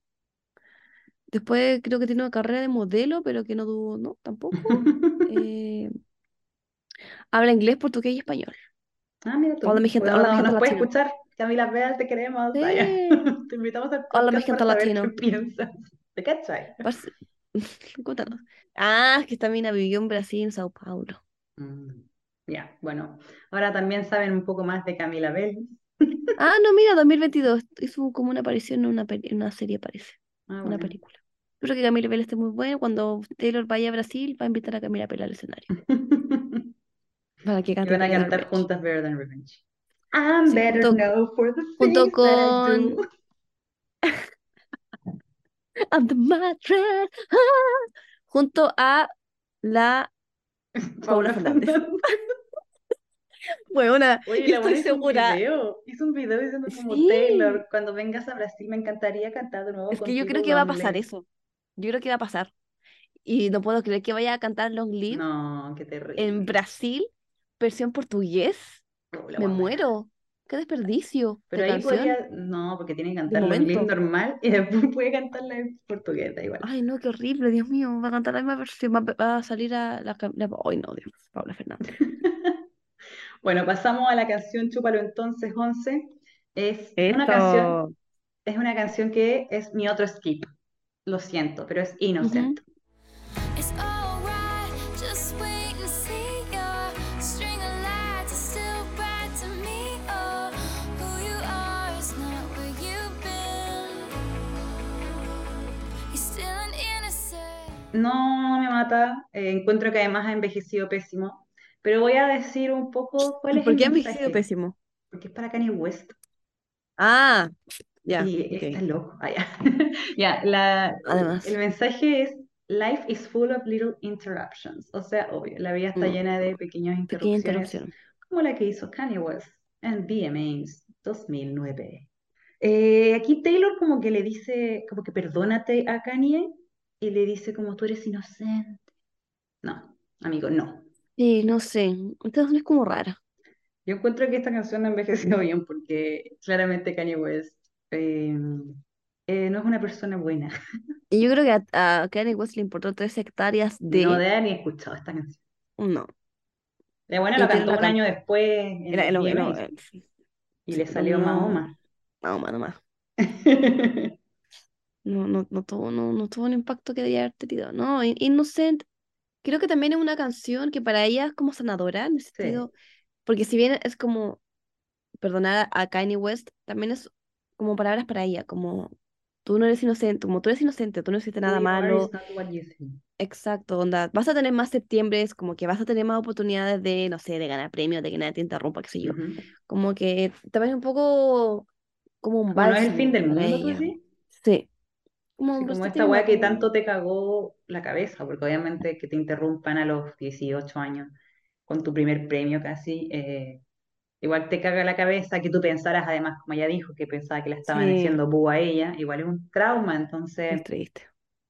Después creo que tiene una carrera de modelo, pero que no tuvo, no, tampoco. Eh, habla inglés, portugués y español. Ah, mira tú. Hola, mi gente- Bueno, hola, mi no- gente nos latina. escuchar. Camila Veas, te queremos. Sí. Vaya. Te invitamos al Hola, mi gente latino. qué piensas. ¿Te cachai? Parce- Cuéntanos. Ah, es que esta mina vivió en Brasil, en Sao Paulo. Mm, Ya, bueno. Ahora también saben un poco más de Camila Bell. Ah, no, mira, 2022. Hizo como una aparición en una, peli- en una serie, parece. Ah, Una bueno. película. Espero que Camila Bell esté muy buena. Cuando Taylor vaya a Brasil, va a invitar a Camila Bell al escenario. Para que Y cante van a cantar Revenge. juntas Better Than Revenge. I'm Sí, better junto- now for the junto con-. Under my dress, ah, junto a la Paula Fernández. Buena, Oye, la estoy hizo un segura. video. Hizo un video diciendo como Sí. Taylor, cuando vengas a Brasil me encantaría cantar de nuevo Es que yo creo que va a pasar Live". eso. Yo creo que va a pasar. Y no puedo creer que vaya a cantar Long Live No, qué terrible. en Brasil, versión portugués. Oh, la Me muero. Qué desperdicio Pero de ahí canción. podría, no, porque tiene que cantar Long Live momento. normal y después puede cantarla en portugués, da igual. Ay, no, qué horrible, Dios mío. Va a cantar la misma versión. Va, a salir a la. la- Ay, no, Dios. Paula Fernández. Bueno, pasamos a la canción Chúpalo entonces 11. Es una canción, es una canción que es mi otro skip. Lo siento, pero es. You're still an innocent. No me mata, eh, encuentro que además ha envejecido pésimo, pero voy a decir un poco cuál es ¿Por el qué ha envejecido pésimo? porque es para Kanye West Ah, ya. y está loco. Ah, ya. La- Además. el mensaje es Life is full of little interruptions, o sea, obvio, la vida está Mm. llena de pequeñas Pequeña interrupciones, interrupción. como la que hizo Kanye West en VMAs 2009. Eh, aquí Taylor como que le dice, como que perdónate a Kanye y le dice como tú eres inocente. No, amigo, no. Sí, no sé. Esta canción es como rara. Yo encuentro que esta canción ha envejecido bien porque claramente Kanye West eh, eh, no es una persona buena. Y yo creo que a, a Kanye West le importó tres hectáreas de. No haber ni escuchado esta canción. No. La buena Y lo cantó un año después en Era lo que no. VMAs eh, y le salió Mahoma. Mahoma nomás. No, no, no tuvo, no, no tuvo un impacto que debía haber tenido. No, In- Innocent, creo que también es una canción que para ella es como sanadora, en el sentido, porque si bien es como perdonar a Kanye West, también es como palabras para ella, como tú no eres inocente, como tú eres inocente, tú no hiciste nada you malo, exacto, onda, vas a tener más septiembres, como que vas a tener más oportunidades de, no sé, de ganar premios, de que nadie te interrumpa, qué sé yo, Ujú. como que también es un poco como un no es el bálsamo fin del mundo, ¿tú decís? Sí, como Sí, como esta weá que tanto te cagó la cabeza, porque obviamente que te interrumpan a los 18 años con tu primer premio casi, eh, igual te caga la cabeza que tú pensaras, además, como ella dijo, que pensaba que la estaban Sí. haciendo búho a ella, igual es un trauma, entonces Es triste.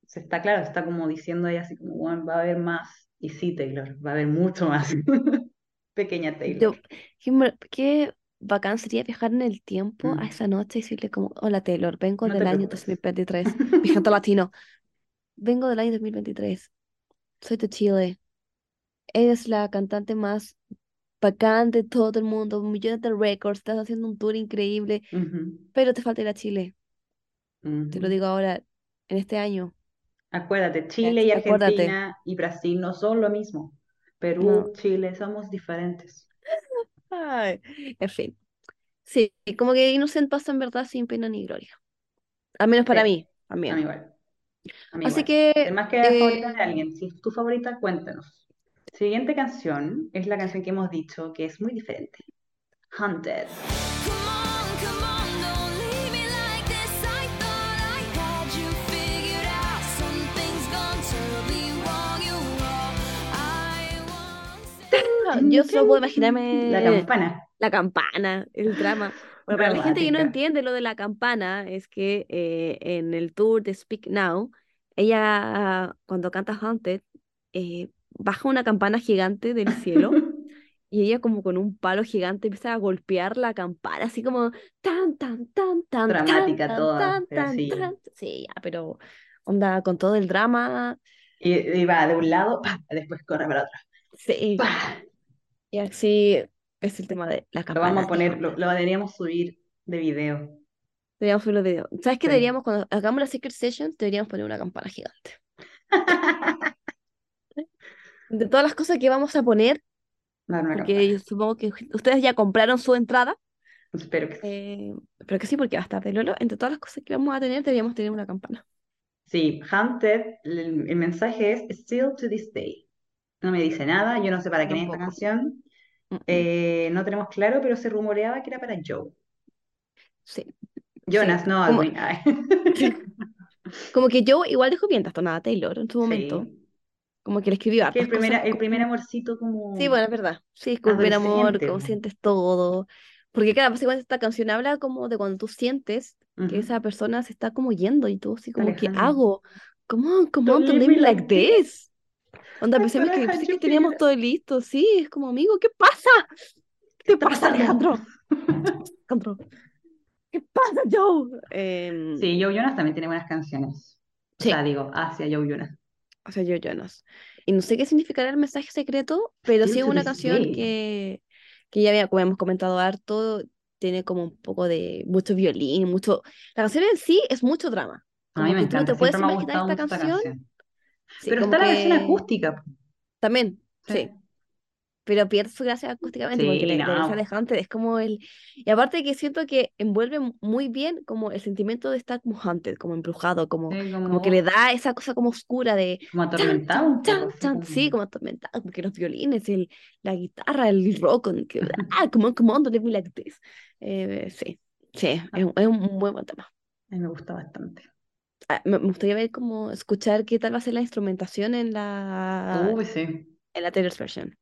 se está claro, está como diciendo ella así como, "Bueno, va a haber más, y sí, Taylor, va a haber mucho más. Pequeña Taylor. Yo- qué bacán sería viajar en el tiempo a Mm. esa noche y decirle como, hola Taylor, vengo No del año preocupes. 2023, mi canto latino, vengo del año 2023, soy de Chile, eres la cantante más bacán de todo el mundo, millones de récords, estás haciendo un tour increíble, pero te falta ir a Chile, te lo digo ahora, en este año, Acuérdate, Chile y acuérdate. Argentina y Brasil no son lo mismo. Perú, No. Chile, somos diferentes. Ay, en fin, sí, como que Innocent pasa en verdad sin pena ni gloria, al menos para Sí. mí, A mí igual. A mí Así igual. que, Además que la favorita de eh, alguien. Si es tu favorita, cuéntanos. Siguiente canción es la canción que hemos dicho que es muy diferente. Haunted. Come on, come on, Yo solo puedo imaginarme La campana. la campana, el drama. Bueno, para la gente que no entiende lo de la campana, es que eh, en el tour de Speak Now, ella cuando canta Haunted, eh, baja una campana gigante del cielo y ella como con un palo gigante empieza a golpear la campana, así como tan, tan, tan, tan, tan, Dramática tan, toda, tan, pero tan, sí. tan. Sí, ya, pero onda con todo el drama, Y, y va de un lado, pa, después corre para otro. Sí, y así es el tema de la Lo campana. vamos a poner, lo, lo deberíamos subir de video. Deberíamos subir los videos. ¿Sabes qué Sí. deberíamos, cuando hagamos la Secret Sessions, deberíamos poner una campana gigante? De todas las cosas que vamos a poner, porque campana. yo supongo que ustedes ya compraron su entrada, Espero que sí. eh, pero que sí, porque va a estar de Lolo. Entre todas las cosas que vamos a tener, deberíamos tener una campana. Sí, Hunted, el, el mensaje es Still to this day. No me dice nada, yo no sé para quién es esta canción. Eh, no tenemos claro, pero se rumoreaba que era para Joe. Sí. Jonas, Sí, no, como-. Como que yo igual dejó bien tastonada a Taylor en su momento. Sí. Como que le escribió Es que el primer, cosas el como- primer amorcito como Sí, bueno, es verdad. Sí, es como el primer amor, como sientes todo. Porque claro, básicamente esta canción habla como de cuando tú sientes que esa persona se está como yendo y tú así como, ¿qué alejando. hago? Come on, Don't don't leave me me like like this. Onda, gonna que, pensé que teníamos todo listo. Sí, es como, amigo, ¿qué pasa? ¿Qué está pasa? Alejandro? Alejandro. ¿Qué pasa, Joe? Em, Sí, Joe Jonas también tiene buenas canciones. O Sí. sea, digo, hacia Joe Jonas. O sea, yo Jonas. Y no sé qué significará el mensaje secreto, pero sí es una canción que, que ya había- como hemos comentado harto, tiene como un poco de mucho violín, mucho... La canción en sí es mucho drama. A mí Como me que tú no encanta, te puedes siempre ha imaginar esta canción. canción. Sí, Pero como está la versión que acústica. po. también, Sí. sí. Pero pierde su gracia acústicamente porque Sí, la, la versión no. de Hunted es como el... Y aparte que siento que envuelve muy bien como el sentimiento de estar como Hunted, como embrujado, como, Sí, como como, que le da esa cosa como oscura de... como atormentado chan, chan, chan. como- Sí, como atormentado, porque los violines, el, la guitarra, el rock, ah, come on, come on, don't like this. Eh, sí, sí, es, un- es un muy buen tema. A mí me gusta bastante. Ah, me, gustaría ver cómo escuchar qué tal va a ser la instrumentación en la, Uy, sí. en la Taylor's version.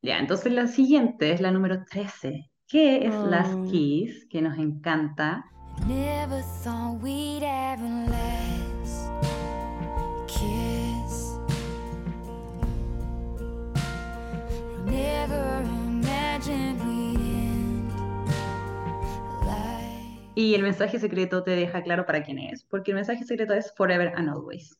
Ya, entonces la siguiente es la número 13, que es Last Oh. Kiss, que nos encanta. Never thought we'd have a last kiss. Never Y el mensaje secreto te deja claro para quién es, porque el mensaje secreto es Forever and Always.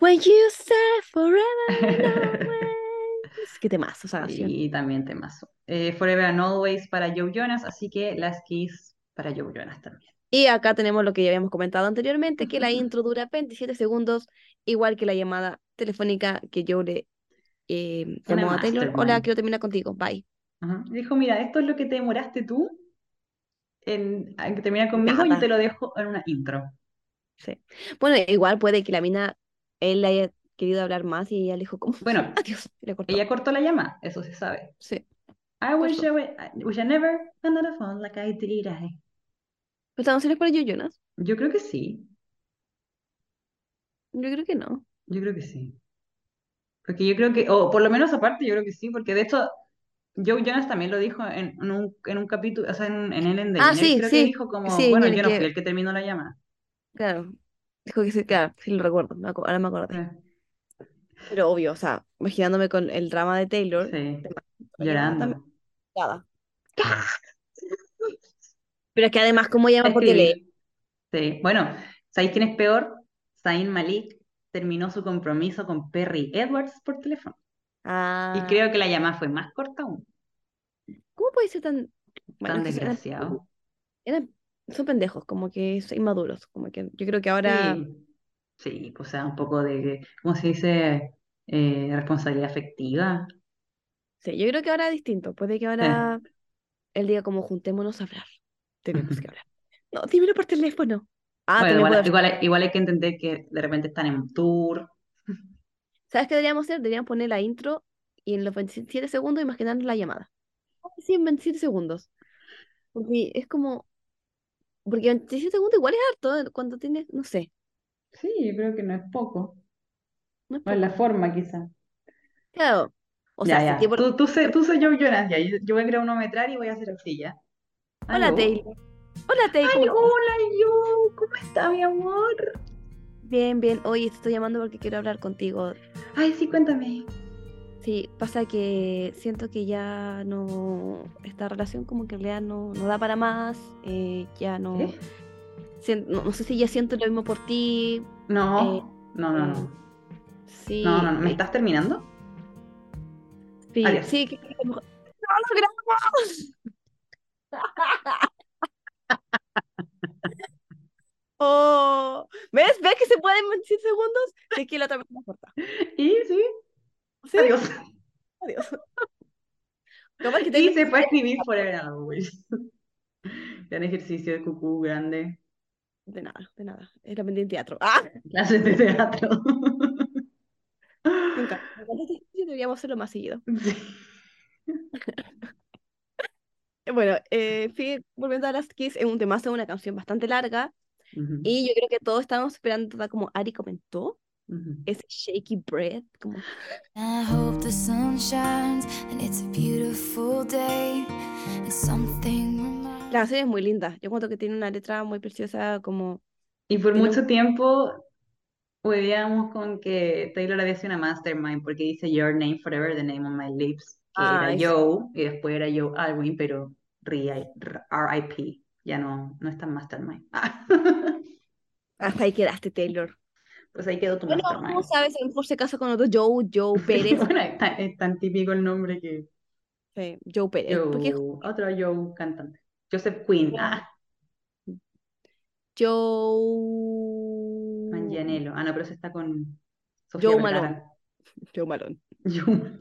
When you say forever and always. Qué temazo esa canción. Y también temazo. Eh, Forever and Always para Joe Jonas, así que Last Kiss para Joe Jonas también. Y acá tenemos lo que ya habíamos comentado anteriormente, que la intro dura 27 segundos, igual que la llamada telefónica que yo le eh, llamó a Taylor. Hola, quiero terminar contigo. Bye. Ajá. Dijo, mira, esto es lo que te demoraste tú en, en terminar conmigo, yo Nada. te lo dejo en una intro. Sí. Bueno, igual puede que la mina, él haya querido hablar más y ella le dijo como, Bueno, adiós, le cortó. ella cortó la llama, eso se sabe. Sí. I wish. I, would- I wish I never hung on the phone like I did. I. ¿Esta canción es para Joe Jonas? Yo creo que sí, Yo creo que no. yo creo que sí. Porque yo creo que, o por lo menos aparte, yo creo que sí, porque de hecho, Joe Jonas también lo dijo en, un, en un capítulo, o sea, en, en Ellen Ah, DeGeneres, sí, creo que sí. dijo como, Sí, bueno, yo no que- fui el que terminó la llamada. Claro. Dijo que sí, claro, sí lo recuerdo, ahora me acordé. Sí, Pero obvio, o sea, imaginándome con el drama de Taylor, sí, llorando. nada. Pero es que además, ¿cómo llama? Porque le... escribir. Sí, bueno, ¿sabéis quién es peor? Zayn Malik terminó su compromiso con Perry Edwards por teléfono. Y Ah, creo que la llamada fue más corta aún. ¿cómo puede ser tan... Bueno, Tan eran, desgraciado. eran- son pendejos, como que son inmaduros, como que yo creo que ahora... Sí, sí, o sea, un poco de, ¿cómo se dice? Eh, responsabilidad afectiva. Sí, yo creo que ahora es distinto. Puede que ahora él diga como juntémonos a hablar. Tenemos que hablar. No, dímelo por teléfono. Ah, Bueno, igual, igual, igual hay que entender que de repente están en tour. ¿Sabes qué deberíamos hacer? Deberíamos poner la intro y en los 27 segundos imaginarnos la llamada. Sí, en 27 segundos. Porque es como... Porque 27 segundos igual es harto ¿eh? cuando tienes, no sé, Sí, yo creo que no es poco. no es O en la forma, quizá. Claro. O Ya, sea, ya. si tiempo- Tú, tú sé, tú sé Joe Jonas, ya. Yo, yo voy a cronometrar y voy a hacer así, ya. Hola. Taylor. Hola, Taylor. Hola, yo. ¿Cómo está, mi amor? Bien, bien. Oye, te estoy llamando porque quiero hablar contigo. Ay, sí, cuéntame. Sí, pasa que siento que ya no, esta relación como que en realidad no, no da para más, eh, ya no, no, no sé si ya siento lo mismo por ti, No, Eh, no, no, no. sí, No, no, no. ¿Me estás terminando? sí, Adiós. sí, que, que lo mejor- ¡No lo grabamos! Oh, ¿ves? ¿Ves que se pueden en 100 segundos? Es que la otra vez me corta. Y sí, Sí, adiós. adiós. Capaz que Y se a escribir Forever Always. Gran ejercicio de cucú grande. De nada, de nada. Era pendiente teatro. ¡Ah! Clases de teatro. Este ejercicio, deberíamos hacerlo más seguido. Sí. Bueno, eh, en fin, volviendo a Last Kiss, es un temazo de una canción bastante larga. Ujú, Y yo creo que todos estábamos esperando, tal como Ari comentó, ujú. ese shaky breath, como I hope the sun shines and it's a beautiful day and something La canción es muy linda. Yo cuento que tiene una letra muy preciosa, como Y por mucho tiempo hueveábamos con que Taylor había sido una mastermind porque dice Your name forever, the name on my lips, que Ah, era Joe y después era Joe Alwyn, pero R.I.P. Ya no, no es tan mastermind. Ah, hasta ahí quedaste, Taylor. Pues ahí quedó tu Bueno, mastermind. ¿cómo sabes? A lo mejor se casa con otro Joe, Joe Pérez. Bueno, es tan, es tan típico el nombre que Sí, Joe Pérez. Porque Joe, otro Joe cantante. Joseph Quinn, ah, Joe. Manganiello. Ah, no, pero ese está con Sofía Joe. Malone. Joe Malone. Joe,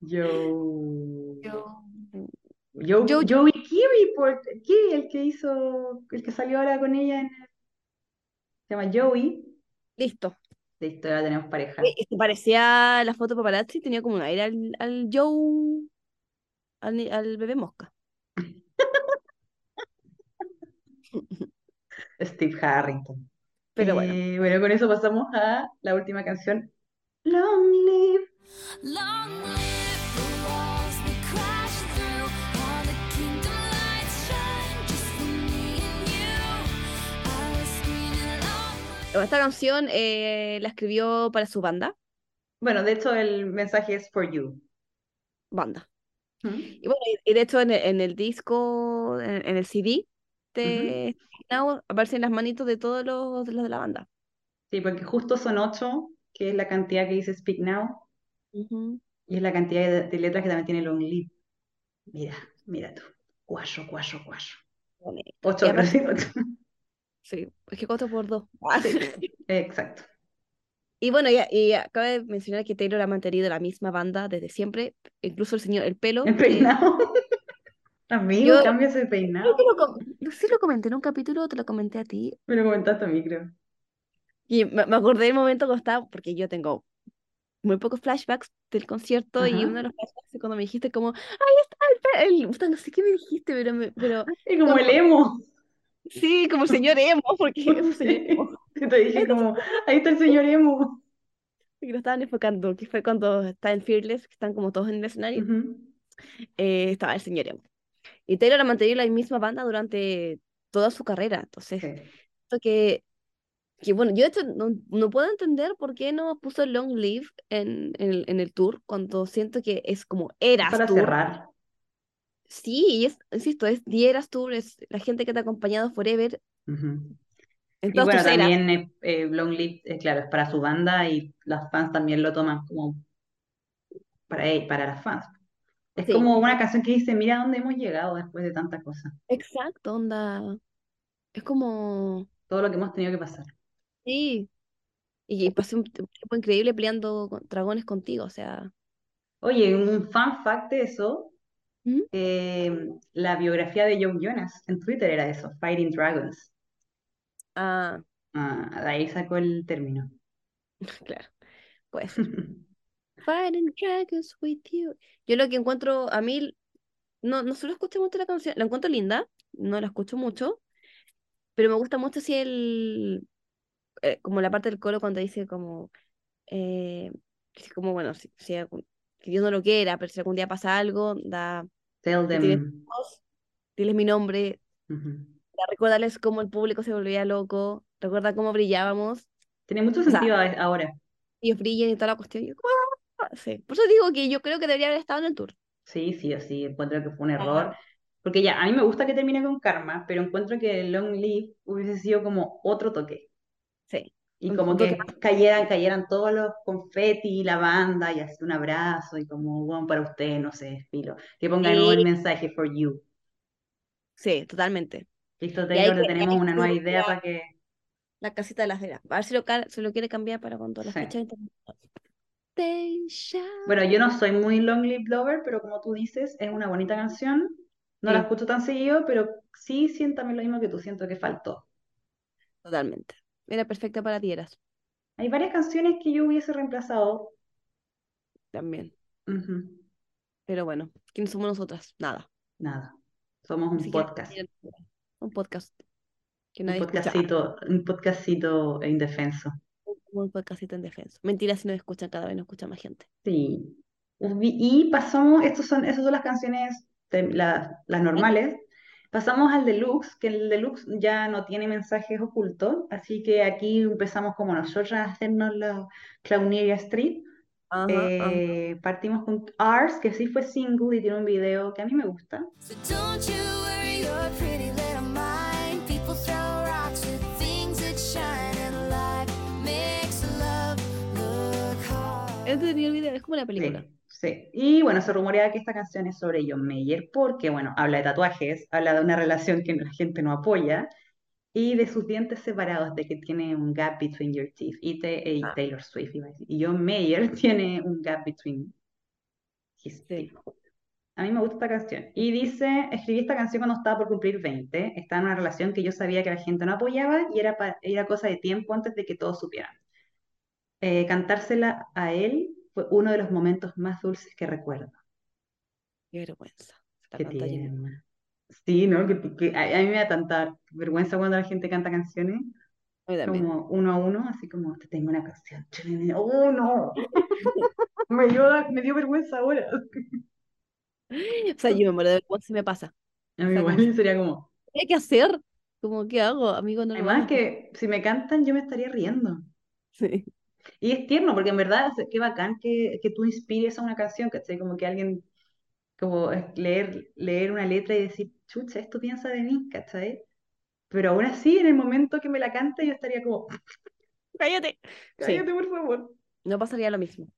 Joe, Joe. Joe, Joe- Joey Kiri, por, Kiri, el que hizo, el que salió ahora con ella en se llama Joey. Listo. Listo, ya tenemos pareja. Y se parecía la foto paparazzi, tenía como un aire al, al Joe, al, al bebé mosca. Steve Harrington. Pero bueno, Eh, bueno, con eso pasamos a la última canción. Long live. Long live esta canción eh, la escribió para su banda, Bueno, de hecho el mensaje es for you. banda. Y bueno, y de hecho en el, en el disco, en, en el CD de Now aparecen las manitos de todos los, de los de la banda. Sí, porque justo son ocho, que es la cantidad que dice Speak Now, y es la cantidad de, de letras que también tiene Long Live. Mira, mira tú. Cuatro, cuatro. Bonito. Ocho, ocho. Sí, es que cuatro por dos. Exacto. Y bueno, y, y acabo de mencionar que Taylor ha mantenido la misma banda desde siempre, incluso el señor, el pelo. El eh, peinado. Amigo, Yo- cambias el creo peinado. que lo, com- no sé si lo comenté en un capítulo o te lo comenté a ti. Me lo comentaste a mí, creo. Y me, me acordé del momento cuando estaba, porque yo tengo muy pocos flashbacks del concierto y Ajá. uno de los flashbacks es cuando me dijiste como, ahí está el, el-", no sé qué me dijiste, pero, me- pero Y como el Como- emo. Sí, como señor emo, porque señor emo, Sí. Te dije como, ahí está el señor emo. que lo estaban enfocando, que fue cuando está en Fearless, que están como todos en el escenario, Ujú. eh, estaba el señor emo. Y Taylor ha mantenido la misma banda durante toda su carrera, entonces Sí. siento que, que bueno, yo de hecho no, no puedo entender por qué no puso Long Live en, en el, en el tour, cuando siento que es como Eras Para Tour. cerrar. Sí, y es, insisto, es The Eras Tour, es la gente que te ha acompañado forever Ujú. en Y bueno, también eh, eh, Long Live, eh, claro, es para su banda y las fans también lo toman como para, él- para las fans. Es Sí. como una canción que dice, mira dónde hemos llegado después de tantas cosas, Exacto, onda. Es como, todo lo que hemos tenido que pasar. sí, y pasé un tiempo increíble peleando con dragones contigo, o sea, Oye, un fun fact de eso, ¿Mm? eh, la biografía de Joe Jonas en Twitter era eso, Fighting Dragons. ah, Ah, de ahí sacó el término. claro, pues. Fighting Dragons with you. Yo lo que encuentro, a mí, no, no solo escucho mucho la canción, la encuentro linda, no la escucho mucho, pero me gusta mucho si el, eh, como la parte del coro cuando dice como, eh, como bueno, si, que Dios no lo quiera, pero si algún día pasa algo, da, Tell them. diles mi nombre, da recordarles cómo el público se volvía loco, recuerda cómo brillábamos, Tiene mucho sea, sentido a- ahora. ellos brillan y toda la cuestión, yo "Ah", Sí. Por eso digo que yo creo que debería haber estado en el tour. Sí, sí o sí, encuentro que fue un error. Porque ya, a mí me gusta que termine con Karma, pero encuentro que Long Live hubiese sido como otro toque. Sí. Y Un- como un que cayeran, cayeran todos los confeti, la banda, y así un abrazo, y como, bueno, para usted, no sé, filo. Que pongan Sí. mensaje for you. Sí, totalmente. Listo, Taylor, que- tenemos una nueva idea para que... La casita de las velas. A ver si lo, si lo quiere cambiar para cuando la Sí. fecha internacional. Station. Bueno, yo no soy muy Long Live Lover, pero como tú dices, es una bonita canción. No la escucho tan seguido, pero sí siento también lo mismo que tú, siento que faltó. Totalmente. Era perfecta para Tieras Hay varias canciones que yo hubiese reemplazado. también. Pero bueno, ¿quiénes somos nosotras? Nada. Nada, somos un podcast, Un podcast que un nadie podcastito, un podcastito indefenso. Un podcastito en defensa. Mentira si nos escuchan, cada vez nos escucha más gente. Sí. Y pasamos, estos son, esas son las canciones, las normales. Pasamos al deluxe, que el deluxe ya no tiene mensajes ocultos, así que aquí empezamos como nosotras a hacernos la Clowneria Street. Ajá, ajá. Eh, partimos con Ours, que sí fue single y tiene un video que a mí me gusta. So don't you worry your pretty little mind. People throw rocks with things that shine, and life makes love look hard. He tenido el video, es como una película. Sí, sí. Y bueno, se rumorea que esta canción es sobre John Mayer porque, bueno, habla de tatuajes, habla de una relación que la gente no apoya y de sus dientes separados, de que tiene un gap between your teeth. Y, te- y Ah. Taylor Swift iba a decir. Y John Mayer tiene un gap between his teeth. A mí me gusta esta canción. Y dice, escribí esta canción cuando estaba por cumplir 20. Estaba en una relación que yo sabía que la gente no apoyaba y era, era cosa de tiempo antes de que todos supieran. Eh, cantársela a él fue uno de los momentos más dulces que recuerdo. Qué vergüenza. Qué tierna. Sí, ¿no? Que, que a, a mí me da tanta vergüenza cuando la gente canta canciones, como uno a uno, así como, te tengo una canción. ¡Oh, no! Me dio, me dio vergüenza ahora. O sea, yo me muero de vergüenza si me pasa. A mí sea, igual como- sería como... ¿Qué hay que hacer? Como, ¿qué hago? Amigo, no Además que si me cantan yo me estaría riendo. Sí. Y es tierno, porque en verdad, o sea, qué bacán que, que tú inspires a una canción, ¿cachai? Como que alguien, como es leer, leer una letra y decir, chucha, esto piensa de mí, ¿cachai? Pero aún así, en el momento que me la canta, yo estaría como, Cállate. Sí, cállate, por favor. no pasaría lo mismo.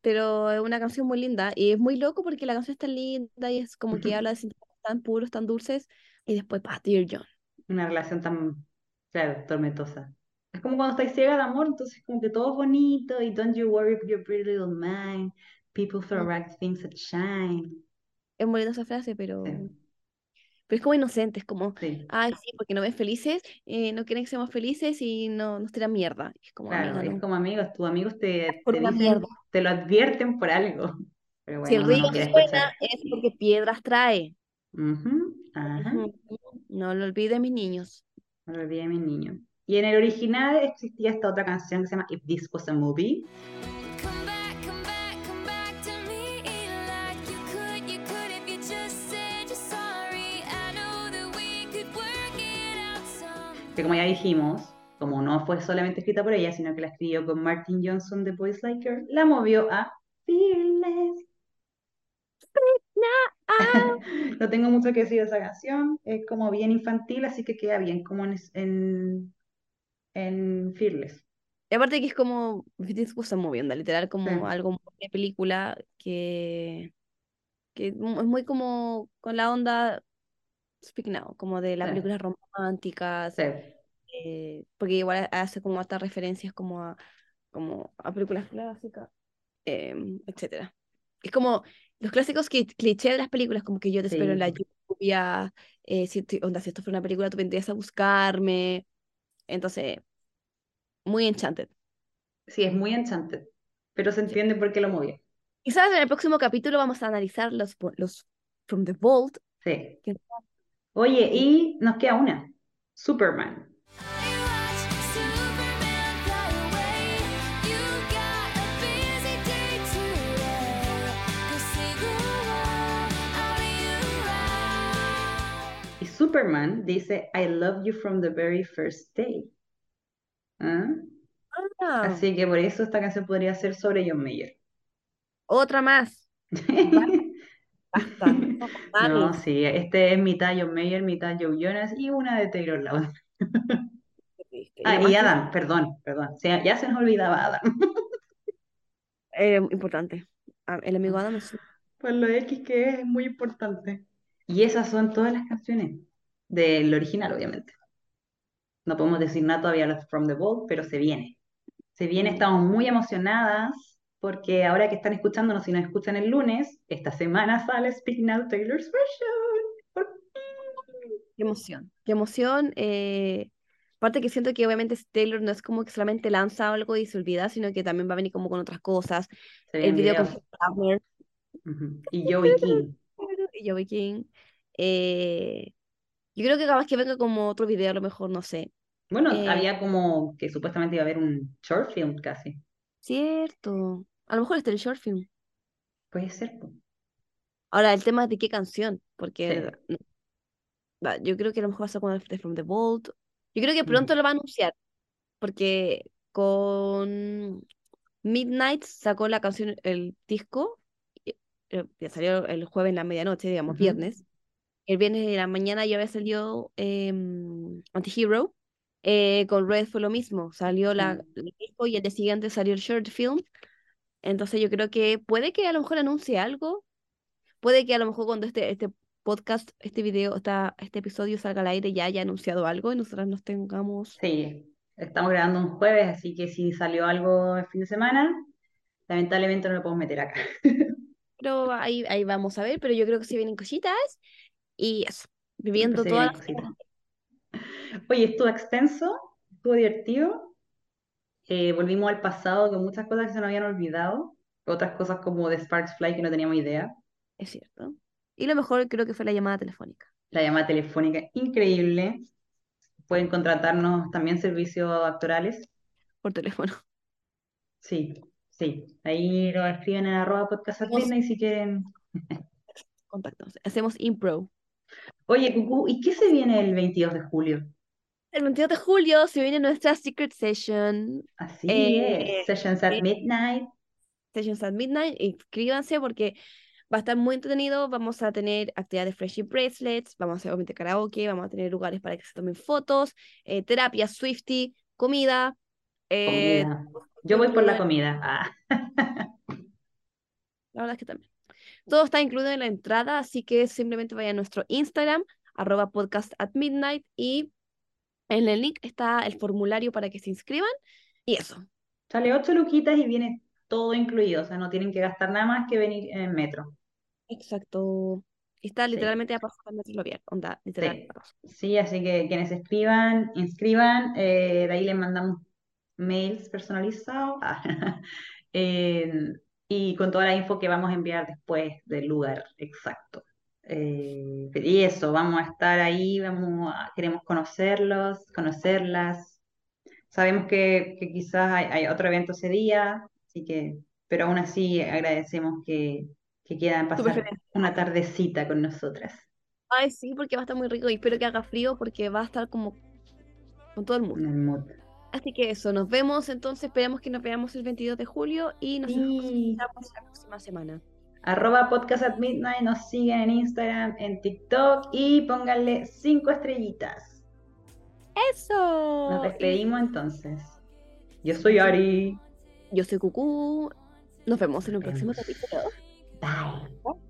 Pero es una canción muy linda y es muy loco porque la canción es tan linda y es como que habla de sentimientos tan puros, tan dulces. Y después, pa, Dear John. Una relación tan, claro, tormentosa. Es como cuando estáis ciega de amor, entonces como que todo es bonito y don't you worry your pretty little mind, people throw right things that shine. Es muy linda esa frase, pero, Sí, pero es como inocente, es como, sí, ay, sí, porque no ven felices, eh, no quieren que seamos felices y no nos tiran mierda. Es como, claro, amiga, es no. como amigos, tus amigos te, te dicen, te lo advierten por algo. Pero Si el no río suena es porque piedras trae. Ajá. No lo olviden, mis niños. no lo olvidé mi niño. Y en el original existía esta otra canción que se llama If This Was a Movie. Que como ya dijimos, como no fue solamente escrita por ella, sino que la escribió con Martin Johnson de Boys Like Her, la movió a Fearless. No tengo mucho que decir de esa canción, es como bien infantil, así que queda bien como en, en, en Fearless. Y aparte que es como, This was a movie, onda, literal como Sí. algo de película que, que es muy como con la onda Speak Now, como de las Sí. películas románticas, Sí, eh, porque igual hace como hartas referencias como a, como a películas clásicas, em, etcétera. Es como los clásicos que, cliché de las películas, como que yo te espero en la lluvia, eh, si, onda, si esto fuera una película, tú vendrías a buscarme. Entonces, muy enchanted. sí, es muy enchanted, pero se entiende por qué lo movió. Quizás en el próximo capítulo vamos a analizar los, los From the Vault. Sí. que- Oye, y nos queda una, Superman. Superman dice, I love you from the very first day. ¿Ah? Ah, Así que por eso esta canción podría ser sobre John Mayer. Otra más. Basta. No, sí, este es mitad John Mayer, mitad Joe Jonas y una de Taylor Lautner. Ah, y Adam, perdón, perdón. Ya se nos olvidaba Adam. es importante. El amigo Adam es Por lo X que es, es muy importante. Y esas son todas las canciones del original, obviamente. No podemos decir nada todavía From the Vault, pero se viene. Se viene, estamos muy emocionadas porque ahora que están escuchándonos, si nos escuchan el lunes, esta semana sale Speak Now Taylor's Version. Qué emoción, qué emoción. eh, aparte que siento que obviamente Taylor no es como que solamente lanza algo y se olvida, sino que también va a venir como con otras cosas. El video con. Hugh Hefner Ujú. Y Joey King. y Joey King. eh, yo creo que capaz que venga como otro video, a lo mejor, no sé. Bueno, Eh, había como que supuestamente iba a haber un short film casi. Cierto. A lo mejor este es el short film. Puede ser. Ahora, el tema es de qué canción, porque Sí. no, va, yo creo que a lo mejor va a ser con el de From the Vault. Yo creo que Mm. pronto lo va a anunciar, porque con Midnight sacó la canción, el disco, eh, ya salió el jueves en la medianoche, digamos, viernes. El viernes de la mañana ya había salido em, Antihero. Eh, con Red fue lo mismo, salió la, Mm. el disco y el día siguiente salió el short film. Entonces yo creo que puede que a lo mejor anuncie algo, puede que a lo mejor cuando este, este podcast, este video, esta, este episodio salga al aire ya haya anunciado algo y nosotras nos tengamos... Sí, estamos grabando un jueves, así que si salió algo el fin de semana, lamentablemente no lo podemos meter acá. Pero ahí, ahí vamos a ver, pero yo creo que sí vienen cositas y eso, viviendo las... cositas. Oye, estuvo extenso, estuvo divertido. Eh, volvimos al pasado con muchas cosas que se nos habían olvidado, otras cosas como de Sparks Fly que no teníamos idea. Es cierto. Y lo mejor creo que fue la llamada telefónica La llamada telefónica, increíble. Pueden contratarnos también servicios actorales. por teléfono. Sí, sí. Ahí lo escriben en arroba podcast midnight si quieren. contactamos. Hacemos impro. Oye, Cucú, ¿y qué se viene el 22 de julio? El 22 de julio se viene nuestra Secret Session. Así Eh, es, Sessions at Midnight. Sessions at Midnight. Inscríbanse porque va a estar muy entretenido. Vamos a tener actividades de Friendship Bracelets, vamos a hacer obviamente karaoke, vamos a tener lugares para que se tomen fotos, eh, terapia Swifty, comida. eh, Comida. Yo voy por la comida. Ah, La verdad es que también. Todo está incluido en la entrada, así que simplemente vayan a nuestro Instagram, arroba podcast at midnight, y en el link está el formulario para que se inscriban. Y eso. sale ocho luquitas y viene todo incluido. O sea, no tienen que gastar nada más que venir en metro. Exacto. Está Sí, literalmente a pasar metro Lovial, onda, literal. sí. Sí, así que quienes escriban, inscriban. eh, de ahí les mandamos mails personalizados. Ah, eh, y con toda la info que vamos a enviar después del lugar exacto. Eh, y eso, vamos a estar ahí, vamos a- queremos conocerlos, conocerlas. Sabemos que, que quizás hay, hay otro evento ese día, así que, pero aún así agradecemos que, que quieran pasar una tardecita con nosotras Ay, sí, porque va a estar muy rico y espero que haga frío porque va a estar como con todo el mundo. Así que eso, nos vemos entonces, esperamos que nos veamos el 22 de julio y nos Sí. escuchamos la próxima semana. Arroba podcast at midnight, nos siguen en Instagram, en TikTok y pónganle cinco estrellitas. ¡Eso! Nos despedimos entonces. Yo soy Ari. yo soy Cucú. Nos vemos en un próximo vemos. capítulo. Bye.